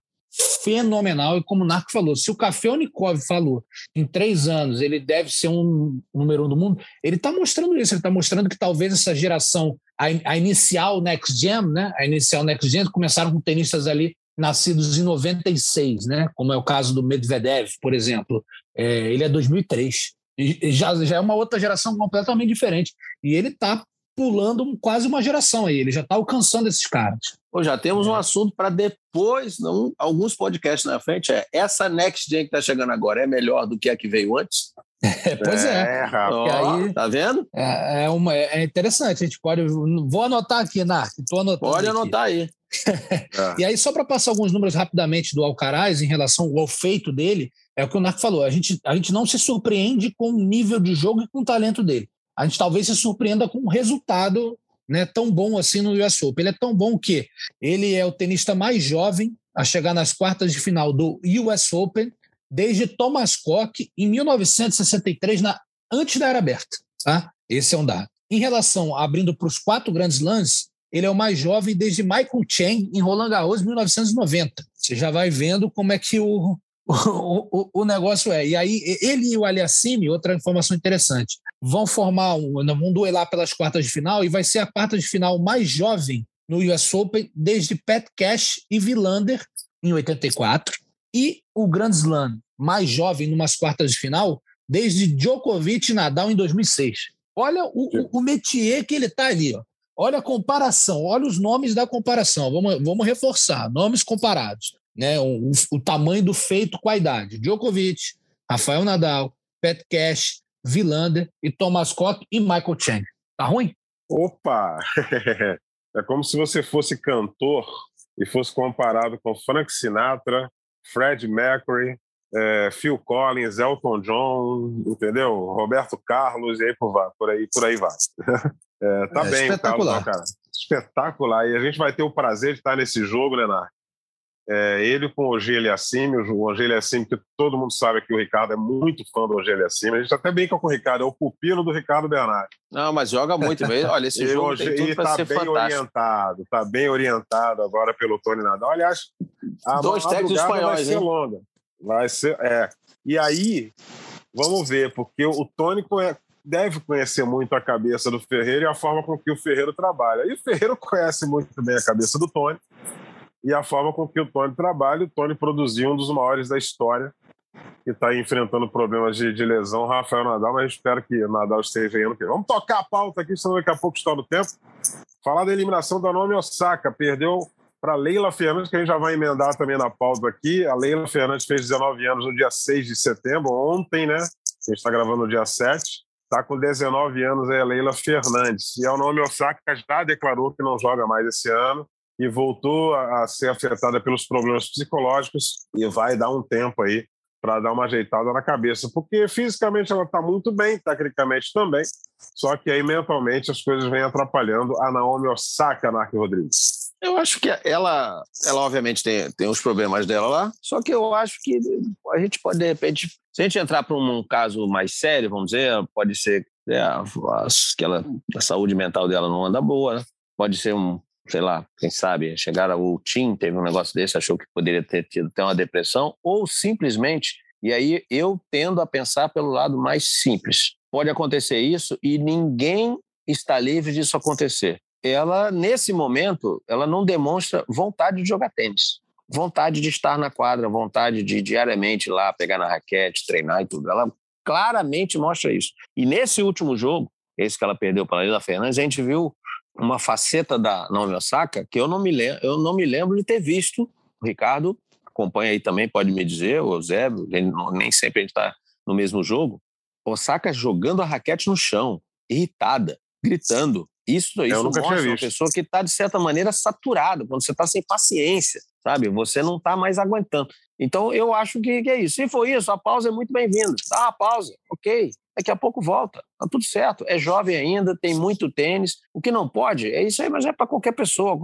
fenomenal. E como o Narco falou, se o Café Unicov falou em três anos ele deve ser um número um do mundo, ele está mostrando isso. Ele está mostrando que talvez essa geração, a, a, inicial Next Gen, né? A inicial Next Gen começaram com tenistas ali nascidos em 96, né? Como é o caso do Medvedev, por exemplo. É, ele é 2003. E já, já é uma outra geração completamente diferente. E ele está pulando quase uma geração aí, ele já está alcançando esses caras. Pô, já temos é. um assunto para depois, não, alguns podcasts na frente. É essa Next Gen que está chegando agora é melhor do que a que veio antes? É, pois é. é. aí, tá vendo? É, é, uma, é interessante. A gente pode. Vou anotar aqui, Narc. Pode anotar aqui. aí. [laughs] e aí, só para passar alguns números rapidamente do Alcaraz em relação ao feito dele, é o que o Narc falou. A gente, a gente não se surpreende com o nível de jogo e com o talento dele a gente talvez se surpreenda com um resultado né, tão bom assim no US Open. Ele é tão bom que ele é o tenista mais jovem a chegar nas quartas de final do US Open desde Thomas Koch em 1963, na, antes da era aberta. Tá? Esse é um dado. Em relação, abrindo para os quatro grandes lances, ele é o mais jovem desde Michael Chang em Roland Garros, 1990. Você já vai vendo como é que o, [laughs] o, o, o negócio é. E aí, ele e o Aliassime, outra informação interessante, vão formar um, vão duelar pelas quartas de final e vai ser a quarta de final mais jovem no US Open desde Pat Cash e Villander em 84 e o Grand Slam mais jovem numas quartas de final desde Djokovic e Nadal em 2006. Olha o, o, o métier que ele está ali. Ó. Olha a comparação, olha os nomes da comparação. Vamos, vamos reforçar, nomes comparados né, o, o, tamanho do feito com a idade. Djokovic, Rafael Nadal, Pat Cash, Villander e Thomas Koch e Michael Chang. Tá ruim? Opa! [laughs] é como se você fosse cantor e fosse comparado com Frank Sinatra, Fred Mercury, é, Phil Collins, Elton John, entendeu? Roberto Carlos e aí por, por aí, por aí vai. [laughs] É, tá é, bem, espetacular. Carlos, cara. Espetacular. E a gente vai ter o prazer de estar nesse jogo, Leonardo. É, ele com o Ogê Assimi, o Ogê Assimi, que todo mundo sabe que o Ricardo é muito fã do Ogê Assimi. A gente até brinca com o Ricardo, é o pupilo do Ricardo Bernardo. Não, mas joga muito bem. Olha, esse [laughs] jogo tem tudo para tá ser bem fantástico. orientado, está bem orientado agora pelo Tony Nadal. Aliás, a Dois técnicos espanhóis, vai ser hein? longa. Vai ser, é. E aí, vamos ver, porque o Tony deve conhecer muito a cabeça do Ferreira e a forma com que o Ferreira trabalha. E o Ferreira conhece muito bem a cabeça do Tony e a forma com que o Tony trabalha. O Tony produziu um dos maiores da história, que está enfrentando problemas de, de, lesão, Rafael Nadal, mas espero que Nadal esteja indo. Vamos tocar a pauta aqui, senão daqui a pouco está no tempo. Falar da eliminação da Naomi Osaka, perdeu para Leila Fernandes, que a gente já vai emendar também na pauta aqui. A Leila Fernandes fez 19 anos no dia 6 de setembro, ontem, né? A gente está gravando no dia 7. Está com 19 anos aí a Leila Fernandes. E a Naomi Osaka já declarou que não joga mais esse ano e voltou a, ser afetada pelos problemas psicológicos e vai dar um tempo aí para dar uma ajeitada na cabeça, porque fisicamente ela está muito bem, tecnicamente também, só que aí mentalmente as coisas vêm atrapalhando a Naomi Osaka, Narc Rodrigues. Eu acho que ela, ela obviamente tem, tem os problemas dela lá, só que eu acho que a gente pode, de repente, se a gente entrar para um caso mais sério, vamos dizer, pode ser é, a, a, que ela, a saúde mental dela não anda boa, né? pode ser um, sei lá, quem sabe, chegar ao Tim, teve um negócio desse, achou que poderia ter tido até uma depressão, ou simplesmente, e aí eu tendo a pensar pelo lado mais simples. Pode acontecer isso e ninguém está livre disso acontecer. Ela, nesse momento, ela não demonstra vontade de jogar tênis, vontade de estar na quadra, vontade de diariamente lá pegar na raquete, treinar e tudo. Ela claramente mostra isso. E nesse último jogo, esse que ela perdeu para a Lila Fernandes, a gente viu uma faceta da Naomi Osaka que eu não me lembro, eu não me lembro de ter visto. O Ricardo acompanha aí também, pode me dizer, o Zé, nem sempre a gente está no mesmo jogo. Osaka jogando a raquete no chão, irritada, gritando. Isso, isso mostra uma pessoa que está, de certa maneira, saturada, quando você está sem paciência, sabe? Você não está mais aguentando. Então, eu acho que, que, é isso. Se for isso, a pausa é muito bem-vinda. Dá uma pausa, ok. Daqui a pouco volta. Tá tudo certo. É jovem ainda, tem muito tênis. O que não pode é isso aí, mas é para qualquer pessoa.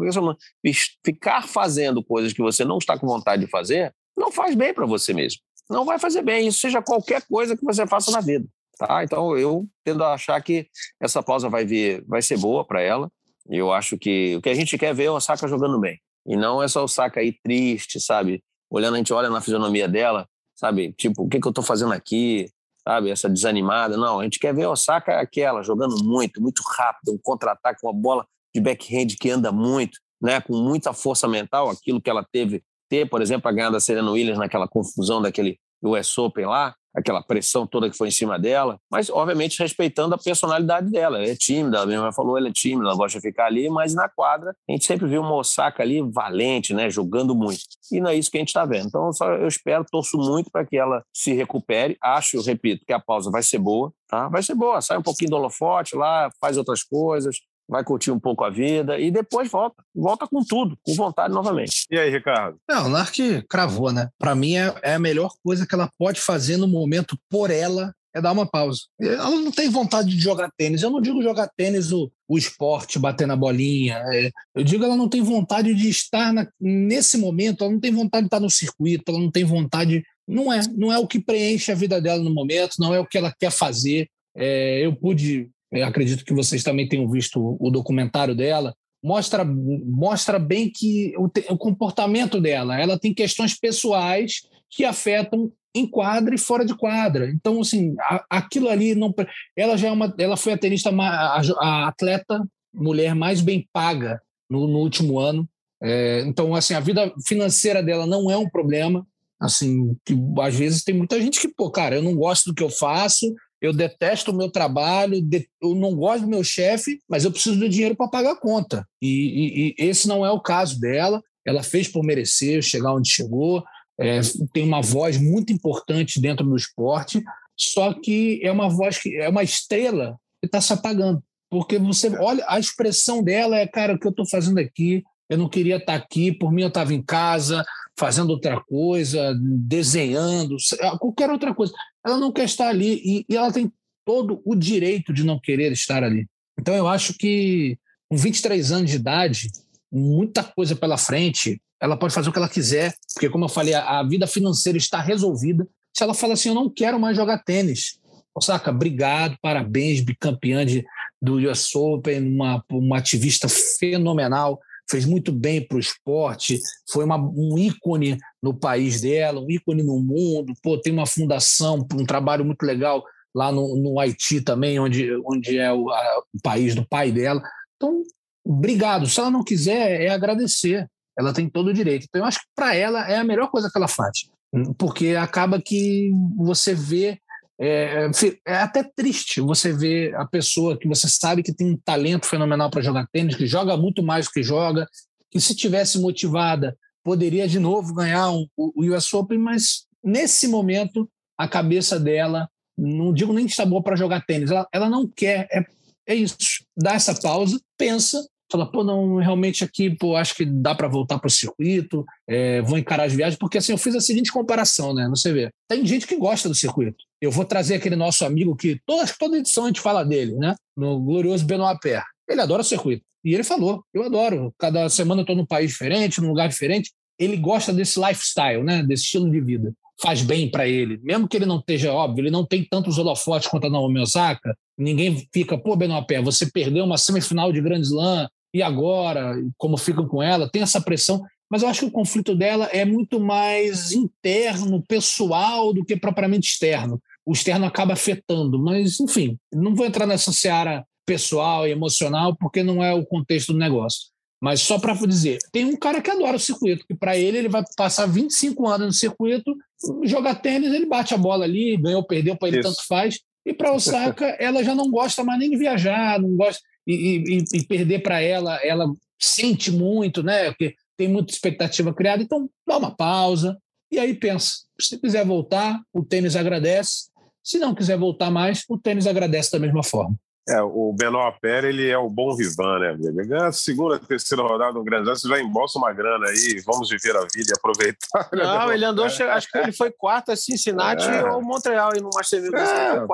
Ficar fazendo coisas que você não está com vontade de fazer não faz bem para você mesmo. Não vai fazer bem. Isso seja qualquer coisa que você faça na vida. Tá? Então eu tendo a achar que essa pausa vai vir, vai ser boa para ela. Eu acho que o que a gente quer ver é o Osaka jogando bem. E não é só o Osaka aí triste, sabe? Olhando, a gente olha na fisionomia dela, sabe? Tipo, o que, que eu estou fazendo aqui? Sabe? Essa desanimada. Não, a gente quer ver Osaka aquela, jogando muito, muito rápido, um contra-ataque, uma bola de backhand que anda muito, né? Com muita força mental, aquilo que ela teve ter, por exemplo, a ganhar da Serena Williams naquela confusão daquele US Open lá, aquela pressão toda que foi em cima dela, mas obviamente respeitando a personalidade dela. Ela é tímida, ela mesma falou, ela é tímida, ela gosta de ficar ali, mas na quadra a gente sempre viu uma Osaka ali valente, né, jogando muito. E não é isso que a gente está vendo. Então só eu espero, torço muito para que ela se recupere. Acho, repito, que a pausa vai ser boa, tá? Vai ser boa, sai um pouquinho do holofote lá, faz outras coisas, vai curtir um pouco a vida e depois volta. Volta com tudo, com vontade novamente. E aí, Ricardo? Não, o Narc cravou, né? Para mim é, é, a melhor coisa que ela pode fazer no momento por ela é dar uma pausa. Ela não tem vontade de jogar tênis. Eu não digo jogar tênis o, o esporte, bater na bolinha. É, eu digo ela não tem vontade de estar na, nesse momento, ela não tem vontade de estar no circuito, ela não tem vontade. Não é, não é o que preenche a vida dela no momento, não é o que ela quer fazer. É, eu pude eu acredito que vocês também tenham visto o documentário dela, mostra, mostra bem que o, o comportamento dela, ela tem questões pessoais que afetam em quadra e fora de quadra. Então, assim, a, aquilo ali não. Ela já é uma. Ela foi a tenista, a, a atleta mulher mais bem paga no, no último ano. É, então, assim, a vida financeira dela não é um problema. Assim, que às vezes tem muita gente que, pô, cara, eu não gosto do que eu faço, eu detesto o meu trabalho, eu não gosto do meu chefe, mas eu preciso do dinheiro para pagar a conta. E, e, e, esse não é o caso dela. Ela fez por merecer chegar onde chegou, é, tem uma voz muito importante dentro do esporte, só que é uma voz que é uma estrela que está se apagando. Porque você olha, a expressão dela é, cara, o que eu estou fazendo aqui? Eu não queria estar tá aqui, por mim eu estava em casa, fazendo outra coisa, desenhando, qualquer outra coisa. Ela não quer estar ali e, e ela tem todo o direito de não querer estar ali. Então eu acho que com 23 anos de idade, muita coisa pela frente, ela pode fazer o que ela quiser, porque como eu falei, a, a vida financeira está resolvida. Se ela fala assim, eu não quero mais jogar tênis, Osaka, obrigado, parabéns, bicampeã de, do US Open, uma, uma ativista fenomenal fez muito bem para o esporte, foi uma, um ícone no país dela, um ícone no mundo. Pô, tem uma fundação, um trabalho muito legal lá no, no Haiti também, onde, onde é o, a, o país do pai dela. Então, obrigado. Se ela não quiser, é agradecer. Ela tem todo o direito. Então, eu acho que para ela é a melhor coisa que ela faz, porque acaba que você vê é, é, até triste você ver a pessoa que você sabe que tem um talento fenomenal para jogar tênis, que joga muito mais do que joga, que se tivesse motivada poderia de novo ganhar o US Open, mas nesse momento a cabeça dela, não digo nem que está boa para jogar tênis, ela, ela não quer, é, é isso, dá essa pausa, pensa, fala, pô, não, realmente aqui, pô, acho que dá para voltar para o circuito, é, vou encarar as viagens, porque assim, eu fiz a seguinte comparação, né? Você vê, tem gente que gosta do circuito. Eu vou trazer aquele nosso amigo que toda, toda edição a gente fala dele, né? No glorioso Benoit Père. Ele adora o circuito. E ele falou, eu adoro. Cada semana eu estou num país diferente, num lugar diferente. Ele gosta desse lifestyle, né? Desse estilo de vida faz bem para ele, mesmo que ele não esteja óbvio, ele não tem tantos holofotes quanto a Naomi Osaka, ninguém fica, pô, Benoit Pé, você perdeu uma semifinal de Grand Slam, e agora, como ficam com ela, tem essa pressão, mas eu acho que o conflito dela é muito mais interno, pessoal, do que propriamente externo. O externo acaba afetando, mas, enfim, não vou entrar nessa seara pessoal e emocional, porque não é o contexto do negócio. Mas só para dizer, tem um cara que adora o circuito, que para ele ele vai passar 25 anos no circuito, jogar tênis, ele bate a bola ali, ganhou, perdeu, para ele Isso. tanto faz. E para Osaka, [laughs] ela já não gosta mais nem de viajar, não gosta e, e, e perder para ela, ela sente muito, né? Porque tem muita expectativa criada, então dá uma pausa e aí pensa. Se quiser voltar, o tênis agradece. Se não quiser voltar mais, o tênis agradece da mesma forma. É, o Benoit Pérez, ele é o bom vivan, né, amigo? Ele ganha a segunda, terceira rodada no Grande você já embolsa uma grana aí, vamos viver a vida e aproveitar. Né, não, ele andou, acho que ele foi quarto a Cincinnati é. ou Montreal e no Master 1000, é,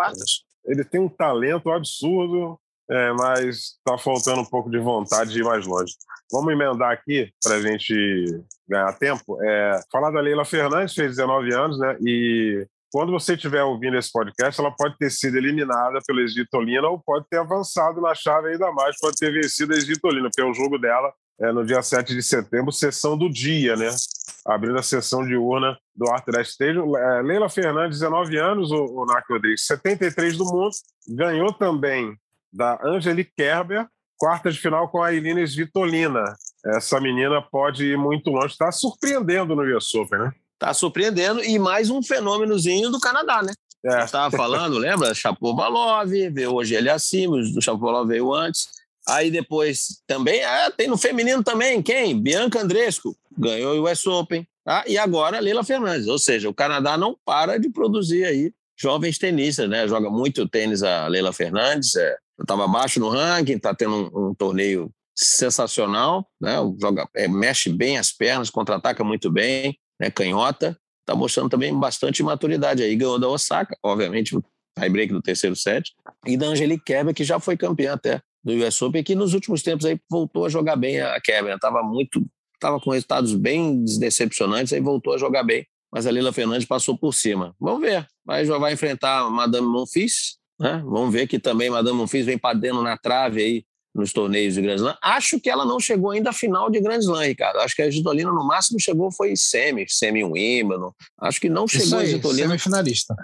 ele tem um talento absurdo, é, mas está faltando um pouco de vontade de ir mais longe. Vamos emendar aqui para a gente ganhar tempo. É, falar da Leila Fernandes, fez 19 anos, né? E quando você estiver ouvindo esse podcast, ela pode ter sido eliminada pela Esvitolina ou pode ter avançado na chave ainda mais, pode ter vencido a Esvitolina, porque é o jogo dela é no dia 7 de setembro, sessão do dia, né? Abrindo a sessão de urna do Arthur Stadium. É, Leila Fernandes, 19 anos, o, o Narco Rodrigues, 73 do mundo, ganhou também da Angelique Kerber, quarta de final com a Ilina Svitolina. Essa menina pode ir muito longe, está surpreendendo no US Open, né? Está surpreendendo e mais um fenômenozinho do Canadá, né? É. estava falando, [laughs] lembra? Chapovalov, veio hoje ele acima, o Chapovalov veio antes. Aí depois também, ah, tem no feminino também, quem? Bianca Andresco, ganhou o US Open. Tá? E agora Leila Fernandes. Ou seja, o Canadá não para de produzir aí jovens tenistas, né? Joga muito tênis a Leila Fernandes, é, estava abaixo no ranking, está tendo um, um, torneio sensacional, né? Joga, é, mexe bem as pernas, contra-ataca muito bem, né? Canhota, está mostrando também bastante maturidade aí. Ganhou da Osaka, obviamente, tie-break do terceiro set, e da Angelique Kerber, que já foi campeã até do US Open, que nos últimos tempos aí voltou a jogar bem a Kerber. Estava muito, estava com resultados bem decepcionantes, aí voltou a jogar bem. Mas a Lila Fernandes passou por cima. Vamos ver. Vai, já vai enfrentar a Madame Monfils, né? Vamos ver que também Madame Monfils vem padendo na trave aí nos torneios de Grand Slam. Acho que ela não chegou ainda à final de Grand Slam, Ricardo. Acho que a Gitolina no máximo chegou foi semi, semi Wimbledon. Acho que não chegou Isso aí, a Gitolina. Semifinalista.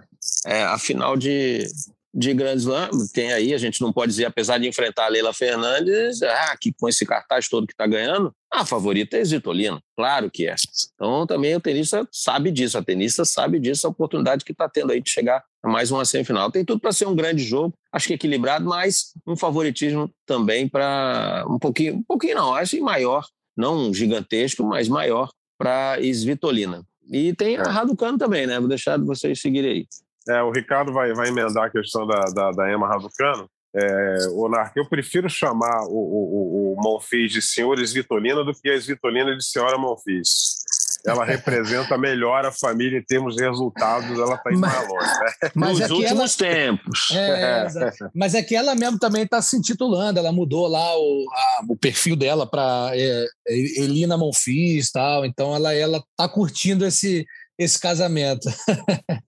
É, a final de, de Grand Slam, tem aí, a gente não pode dizer, apesar de enfrentar a Leila Fernandes, ah, que com esse cartaz todo que está ganhando, a favorita é a Exitolina, claro que é. Então também o tenista sabe disso, a tenista sabe disso, a oportunidade que está tendo aí de chegar a mais uma semifinal. Tem tudo para ser um grande jogo, acho que equilibrado, mas um favoritismo também para um pouquinho, um pouquinho não, acho maior, não gigantesco, mas maior para Svitolina. E tem a é. Raducano também, né? Vou deixar vocês seguirem aí. É, o Ricardo vai, vai emendar a questão da, da, da Emma Raducano. É, Narc, eu prefiro chamar o, o, o Monfils de senhores Vitolina do que as Vitolina de senhora Monfils. Ela [laughs] representa melhor a família em termos de resultados, ela está indo mais longe. Né? [laughs] Mas Nos é últimos ela... tempos. É, é. [laughs] Mas é que ela mesmo também está se intitulando, ela mudou lá o, a, o perfil dela para é, Elina Monfils tal, então ela ela está curtindo esse, esse casamento. [laughs]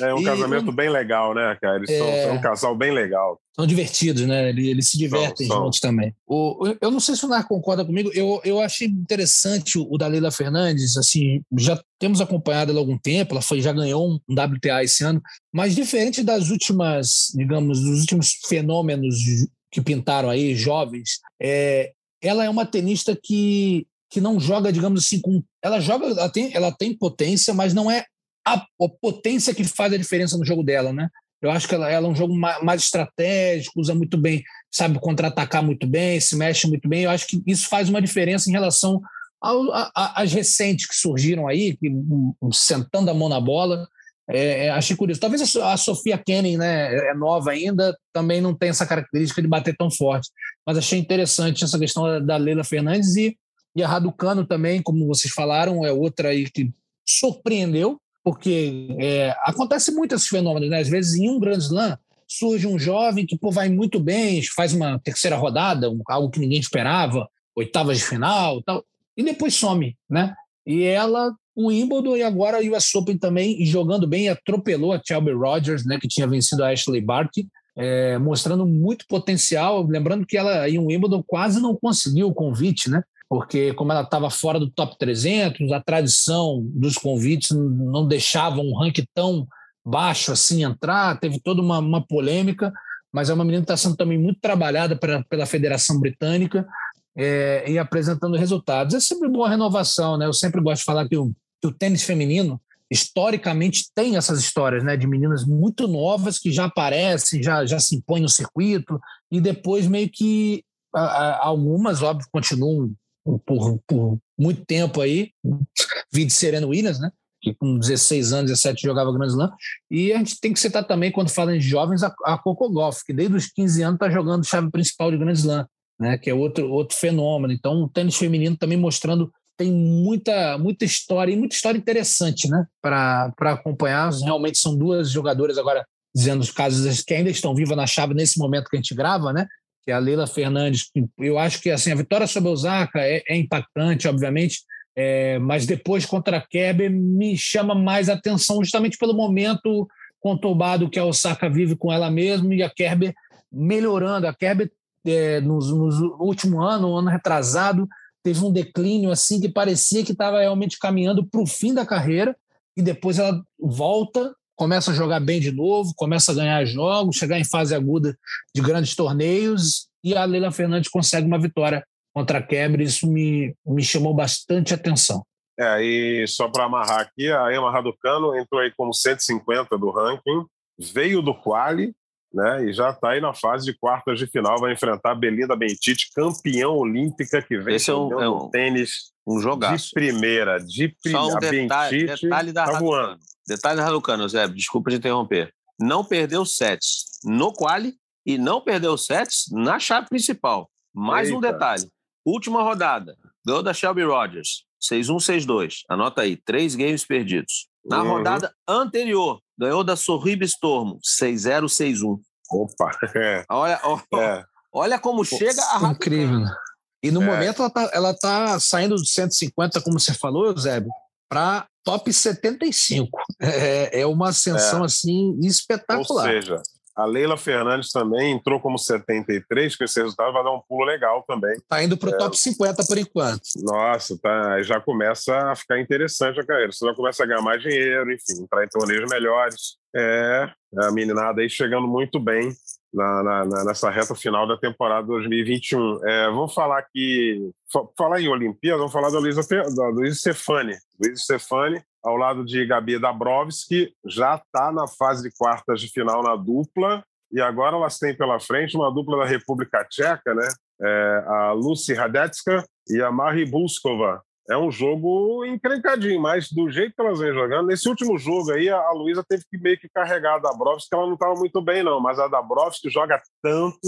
É um e, casamento bem legal, né, cara? Eles é, são, são, um casal bem legal. São divertidos, né? Eles, eles se divertem são, juntos são. também. O, eu não sei se o Nar concorda comigo, eu, eu achei interessante o da Leila Fernandes, assim, já temos acompanhado ela há algum tempo, ela foi, já ganhou um WTA esse ano, mas diferente das últimas, digamos, dos últimos fenômenos que pintaram aí, jovens, é, ela é uma tenista que que não joga, digamos assim, com. Ela joga, ela tem, ela tem potência, mas não é a, potência que faz a diferença no jogo dela, né? Eu acho que ela, ela é um jogo mais, estratégico, usa muito bem, sabe contra-atacar muito bem, se mexe muito bem. Eu acho que isso faz uma diferença em relação às recentes que surgiram aí, que, sentando a mão na bola. É, é, achei curioso. Talvez a, a Sofia Kenning, né, é nova ainda, também não tem essa característica de bater tão forte. Mas achei interessante essa questão da, da Leila Fernandes e e a Raducano também, como vocês falaram, é outra aí que surpreendeu, porque é, acontece muito esses fenômenos, né? Às vezes, em um grande slam, surge um jovem que pô, vai muito bem, faz uma terceira rodada, algo que ninguém esperava, oitavas de final tal, e depois some, né? E ela, o Wimbledon e agora o US Open também, jogando bem, atropelou a Shelby Rogers, né, que tinha vencido a Ashley Barty, é, mostrando muito potencial. Lembrando que ela em Wimbledon quase não conseguiu o convite, né? Porque como ela estava fora do top 300, a tradição dos convites não deixava um ranking tão baixo assim entrar, teve toda uma, uma polêmica, mas é uma menina que está sendo também muito trabalhada pra, pela Federação Britânica é, e apresentando resultados. É sempre boa renovação, né? Eu sempre gosto de falar que o, que o tênis feminino, historicamente, tem essas histórias né, de meninas muito novas que já aparecem, já, já se impõem no circuito, e depois meio que algumas, óbvio, continuam por, por muito tempo aí, vi de Serena Williams, né? que com 16 anos, 17 jogava Grand Slam, e a gente tem que citar também, quando fala de jovens, a, a Coco Golf, que desde os 15 anos está jogando chave principal de Grand Slam, né, que é outro, outro fenômeno. Então, o tênis feminino também mostrando tem muita, muita história, e muita história interessante né, para acompanhar. Realmente são duas jogadoras agora dizendo os casos que ainda estão vivos na chave nesse momento que a gente grava, né? Que é a Leila Fernandes. Eu acho que assim, a vitória sobre o Osaka é, é impactante, obviamente, é, mas depois contra a Kerber me chama mais atenção justamente pelo momento conturbado que a Osaka vive com ela mesma e a Kerber melhorando. A Kerber, é, nos, nos último ano, ano retrasado, teve um declínio assim que parecia que estava realmente caminhando para o fim da carreira e depois ela volta, começa a jogar bem de novo, começa a ganhar jogos, chegar em fase aguda de grandes torneios e a Leila Fernandes consegue uma vitória contra a Quebre. Isso me, me chamou bastante atenção. É, e só para amarrar aqui, a Emma Raducano entrou aí como 150 do ranking, veio do quali, né? E já está aí na fase de quartas de final, vai enfrentar Belinda Bentite, campeã olímpica que vem Esse é um, é um tênis um jogaço. de primeira, de primeira. Só um detalhe, Bentite detalhe da tá Raducano. voando. Detalhe da Raducano, Zé, desculpa te interromper. Não perdeu sets no quali e não perdeu sets na chave principal. Mais um Eita. detalhe. Última rodada. Ganhou da Shelby Rogers. 6-1, 6-2. Anota aí. Três games perdidos. Na Uhum. rodada anterior, ganhou da Sorribe Stormo. 6-0, 6-1. Opa, [laughs] é, Olha, ó, é. olha como chega a. Incrível, né? E no É. momento ela tá, ela tá saindo de 150, como você falou, Eusébio, para top 75. É, é uma ascensão É. assim Ou espetacular. seja, a Leila Fernandes também entrou como 73, com esse resultado vai dar um pulo legal também. Tá indo para o É. top 50 por enquanto. Nossa, tá, já começa a ficar interessante a carreira. Você já começa a ganhar mais dinheiro, enfim, entrar em torneios melhores. É, a meninada aí chegando muito bem na, na- nessa reta final da temporada 2021. É, vamos falar aqui, fa- falar em Olimpíada, vamos falar da Luísa Stefani. Luísa Stefani, ao lado de Gabi Dabrowski, já está na fase de quartas de final na dupla. E agora elas têm pela frente uma dupla da República Tcheca, né? É, a Lucy Radetska e a Mari Bulskova. É um jogo encrencadinho, mas do jeito que elas vêm jogando, nesse último jogo aí, a Luísa teve que meio que carregar a Dabrowski, que ela não estava muito bem, não, mas a Dabrowski joga tanto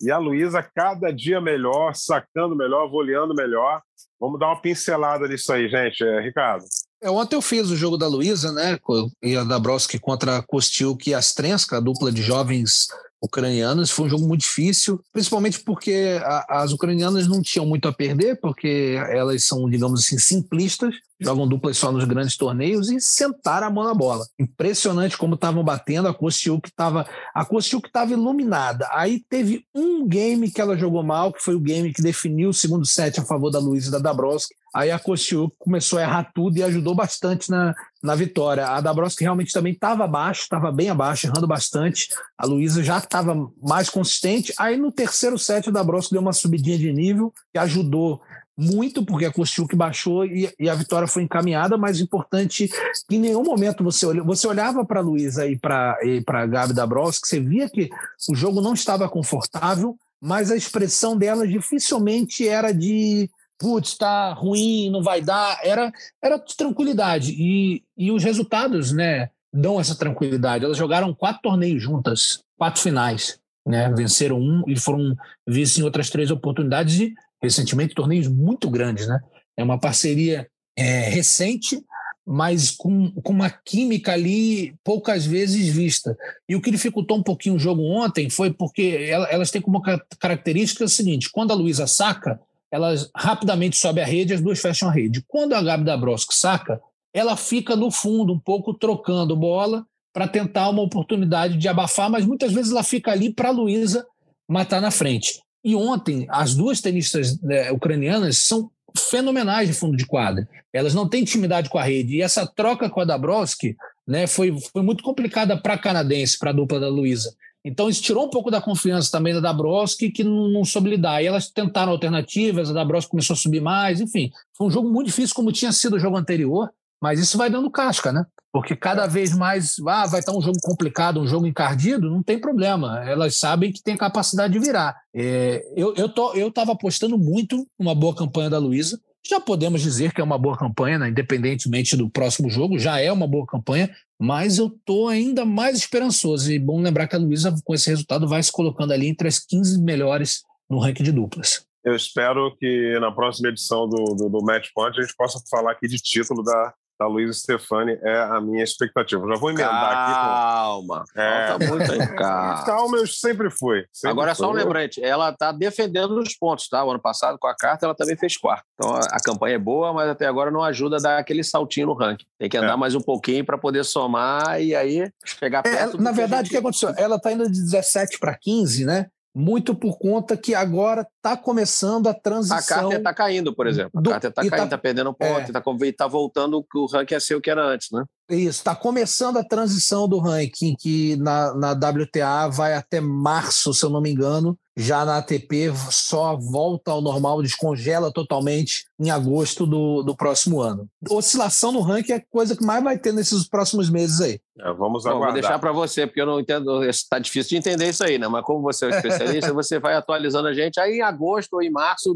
e a Luísa cada dia melhor, sacando melhor, voleando melhor. Vamos dar uma pincelada nisso aí, gente. É, Ricardo. É, ontem eu fiz o jogo da Luísa, né? E a Dabrowski contra a Kostiuk e a Strenska, a dupla de jovens ucranianas. Foi um jogo muito difícil, principalmente porque a- as ucranianas não tinham muito a perder, porque elas são, digamos assim, simplistas, jogam duplas só nos grandes torneios e sentaram a mão na bola. Impressionante como estavam batendo. A Kostiuk estava a estava iluminada. Aí teve um game que ela jogou mal, que foi o game que definiu o segundo set a favor da Luísa e da Dabrowski. Aí a Kostiuk começou a errar tudo e ajudou bastante na, na vitória. A Dabrowski realmente também estava abaixo, estava bem abaixo, errando bastante. A Luísa já estava mais consistente. Aí no terceiro set a Dabrowski deu uma subidinha de nível que ajudou muito, porque a Kostiuk baixou e, e a vitória foi encaminhada, mas importante que em nenhum momento você, olha, você olhava para a Luísa e para a Gabi Dabrowski, você via que o jogo não estava confortável, mas a expressão delas dificilmente era de putz, tá ruim, não vai dar, era, era de tranquilidade. E, e os resultados, né, dão essa tranquilidade. Elas jogaram quatro torneios juntas, quatro finais, né, venceram um e foram vice em outras três oportunidades e, recentemente, torneios muito grandes, né. É uma parceria é, recente, mas com, com uma química ali poucas vezes vista. E o que dificultou um pouquinho o jogo ontem foi porque ela- elas têm como ca- característica a seguinte: quando a Luísa saca, ela rapidamente sobe a rede, as duas fecham a rede. Quando a Gabi Dabrowski saca, ela fica no fundo, um pouco trocando bola para tentar uma oportunidade de abafar, mas muitas vezes ela fica ali para a Luísa matar na frente. E ontem, as duas tenistas né, ucranianas são fenomenais de fundo de quadra. Elas não têm intimidade com a rede. E essa troca com a Dabrowski né, foi, foi muito complicada para a canadense, para a dupla da Luísa. Então isso tirou um pouco da confiança também da Dabrowski, que não, não soube lidar. E elas tentaram alternativas, a Dabrowski começou a subir mais, enfim. Foi um jogo muito difícil, como tinha sido o jogo anterior, mas isso vai dando casca, né? Porque cada vez mais ah, vai estar um jogo complicado, um jogo encardido, não tem problema. Elas sabem que tem capacidade de virar. É, eu eu tô, eu estava apostando muito numa boa campanha da Luísa. Já podemos dizer que é uma boa campanha, né? independentemente do próximo jogo, já é uma boa campanha, mas eu estou ainda mais esperançoso. E bom lembrar que a Luísa, com esse resultado, vai se colocando ali entre as 15 melhores no ranking de duplas. Eu espero que na próxima edição do, do, do Match Point a gente possa falar aqui de título da, da Luiz Stefani é a minha expectativa. Já vou emendar calma, aqui. Calma, É. falta muito [laughs] calma. Calma, eu sempre fui. Sempre Agora é só um fui. lembrante, ela está defendendo os pontos, tá? O ano passado, com a carta, ela também fez quarto. Então a, campanha é boa, mas até agora não ajuda a dar aquele saltinho no ranking. Tem que andar É. mais um pouquinho para poder somar e aí chegar É, perto. do na verdade, o gente- que aconteceu? Ela está indo de 17 para 15, né? Muito por conta que agora está começando a transição. A Carter está caindo, por exemplo. A do- Carter está tá- caindo, está perdendo ponto, É. está tá voltando que o ranking é ser o que era antes, né? Isso, está começando a transição do ranking, que na, na WTA vai até março, se eu não me engano. Já na ATP só volta ao normal, descongela totalmente em agosto do, do próximo ano. Oscilação no ranking é a coisa que mais vai ter nesses próximos meses aí. É, vamos Bom, vou aguardar. deixar para você, porque eu não entendo. Está difícil de entender isso aí, né? Mas como você é um especialista, [laughs] você vai atualizando a gente. Aí em agosto ou em março,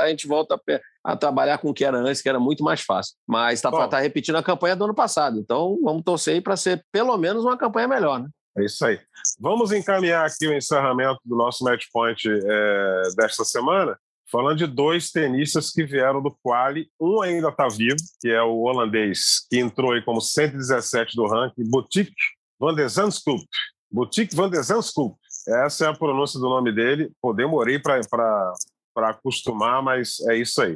a gente volta a, trabalhar com o que era antes, que era muito mais fácil. Mas está tá repetindo a campanha do ano passado. Então vamos torcer aí para ser pelo menos uma campanha melhor, né? É isso aí. Vamos encaminhar aqui o encerramento do nosso match point é, desta semana, falando de dois tenistas que vieram do quali. Um ainda está vivo, que é o holandês, que entrou aí como 117 do ranking, Boutique van de Zandskoop. Boutique van de Zandskoop. Essa é a pronúncia do nome dele. Pô, demorei para acostumar, mas é isso aí.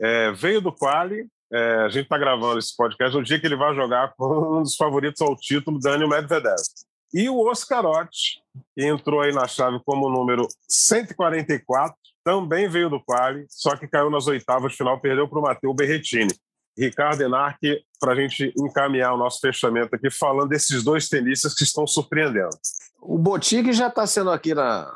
É, veio do quali, é, a gente está gravando esse podcast no dia que ele vai jogar com um dos favoritos ao título, Daniel Medvedev. E o Oscarotti, que entrou aí na chave como número 144, também veio do quali, só que caiu nas oitavas de final, perdeu para o Matteo Berrettini. Ricardo Enarque, para a gente encaminhar o nosso fechamento aqui, falando desses dois tenistas que estão surpreendendo. O Botique já está sendo aqui na,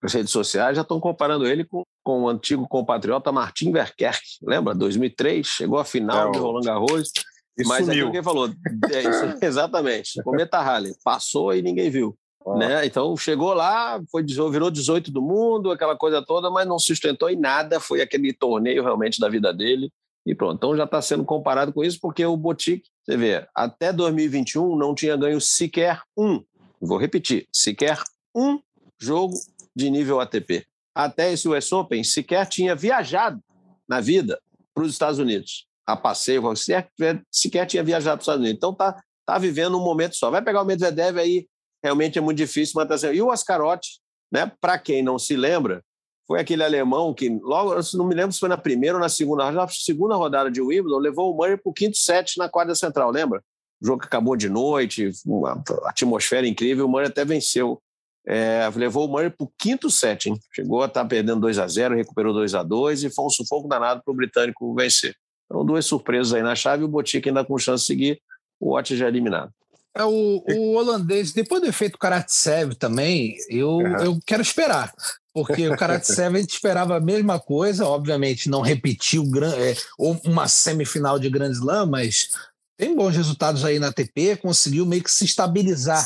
nas redes sociais, já estão comparando ele com, com o antigo compatriota Martin Verkerk. Lembra? 2003, chegou à final É, de o- Roland Garros. E Mas sumiu. aquilo que falou, é isso, [laughs] exatamente. Cometa Halley, passou e ninguém viu. Ah. Né? Então chegou lá, foi, virou 18 do mundo, aquela coisa toda, mas não sustentou em nada. Foi aquele torneio realmente da vida dele. E pronto. Então já está sendo comparado com isso, porque o Botique, você vê, até 2021 não tinha ganho sequer um. Vou repetir: sequer um jogo de nível ATP. Até esse US Open sequer tinha viajado na vida para os Estados Unidos. A passeio, sequer, sequer tinha viajado para os Estados Unidos. Então tá, tá vivendo um momento só. Vai pegar o Medvedev aí, realmente é muito difícil, tá sendo. E o Ascarotti, né? Para quem não se lembra, foi aquele alemão que logo, não me lembro se foi na primeira ou na segunda, na segunda rodada de Wimbledon, levou o Murray para o quinto set na quadra central, lembra? O jogo que acabou de noite, uma atmosfera incrível, o Murray até venceu. É, levou o Murray para o quinto set, hein? Chegou a estar perdendo 2 a 0 recuperou 2 a 2 e foi um sufoco danado para o britânico vencer. Então, duas surpresas aí na chave, o Botica ainda com chance de seguir, o Watch já eliminado. É o, o holandês, depois do efeito Karatsev também, eu, Uhum. eu quero esperar. Porque o Karatsev a gente esperava a mesma coisa, obviamente não repetiu gran- é, ou uma semifinal de Grand Slam, mas tem bons resultados aí na ATP, conseguiu meio que se estabilizar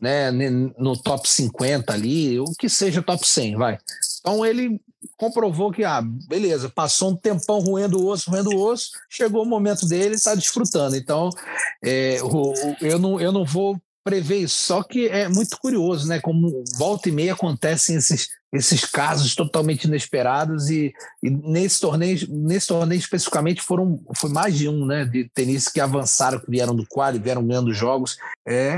né, no top 50 ali, o que seja top 100, vai. Então ele comprovou que, ah, beleza, passou um tempão roendo o osso, roendo o osso, chegou o momento dele, está desfrutando. Então, é, o- o- eu, não, eu não vou prever isso, só que é muito curioso, né? Como volta e meia acontecem esses, esses casos totalmente inesperados e, e nesse torneio, nesse torneio especificamente foram foi mais de um, né? De tenistas que avançaram, que vieram do quali, vieram ganhando jogos. É,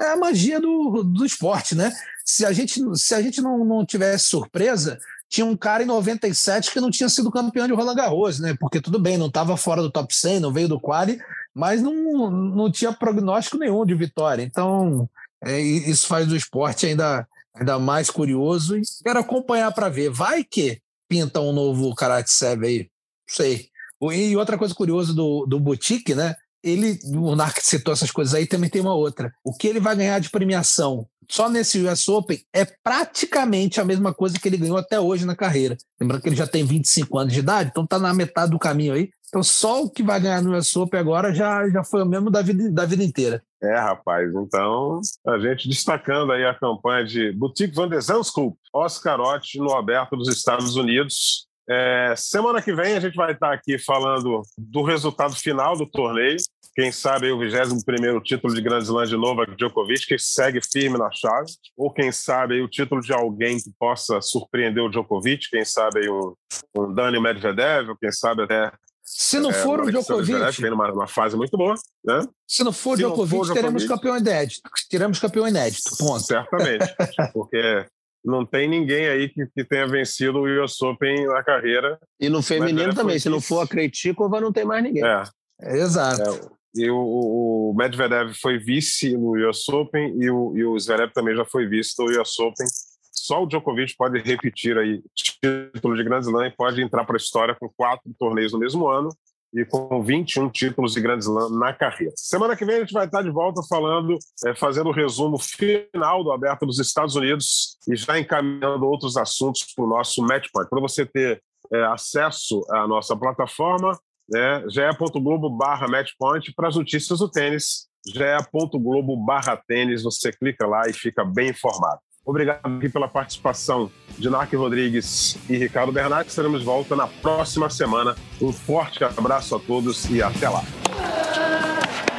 é a magia do, do esporte, né? Se a gente, se a gente não, não tivesse surpresa, tinha um cara em 97 que não tinha sido campeão de Roland Garros, né? Porque tudo bem, não estava fora do top 100, não veio do quali, mas não, não tinha prognóstico nenhum de vitória. Então, é, isso faz do esporte ainda, ainda mais curioso e quero acompanhar para ver. Vai que pinta um novo Karatsev aí, não sei. E outra coisa curiosa do, do Boutique, né? Ele, o Narc citou essas coisas aí, também tem uma outra. O que ele vai ganhar de premiação só nesse US Open é praticamente a mesma coisa que ele ganhou até hoje na carreira. Lembrando que ele já tem 25 anos de idade, então tá na metade do caminho aí. Então só o que vai ganhar no US Open agora já, já foi o mesmo da vida, da vida inteira. É, rapaz. Então, a gente destacando aí a campanha de Boutique Van de Zandskoop, Oscarotti no Aberto dos Estados Unidos. É, semana que vem a gente vai estar aqui falando do resultado final do torneio. Quem sabe o 21º título de Grand Slam de Novak Djokovic, que segue firme na chave. Ou quem sabe o título de alguém que possa surpreender o Djokovic. Quem sabe um, um Dani Medvedev, ou quem sabe até Se não for o Djokovic. Vem numa, numa fase muito boa, né? Se não for o Djokovic, teremos campeão inédito. Teremos campeão inédito. Ponto. Certamente. [laughs] Porque não tem ninguém aí que, que tenha vencido o US Open na carreira. E no feminino também, se não for a Krejcikova, não tem mais ninguém. É. é exato. É, e o, o, Medvedev foi vice no US Open e o, e o Zverev também já foi vice no US Open. Só o Djokovic pode repetir aí título de Grand Slam e pode entrar para a história com quatro torneios no mesmo ano e com 21 títulos de Grand Slam na carreira. Semana que vem a gente vai estar de volta falando, é, fazendo o resumo final do Aberto dos Estados Unidos e já encaminhando outros assuntos para o nosso Matchpoint. Para você ter é, acesso à nossa plataforma, né, ge.globo barra matchpoint para as notícias do tênis, ge.globo barra tênis, você clica lá e fica bem informado. Obrigado aqui pela participação de Narc Rodrigues e Ricardo Bernardes. Estaremos de volta na próxima semana. Um forte abraço a todos e até lá.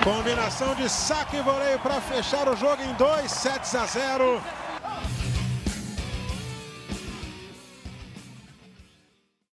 Combinação de saque e voleio para fechar o jogo em 2 sets a 0.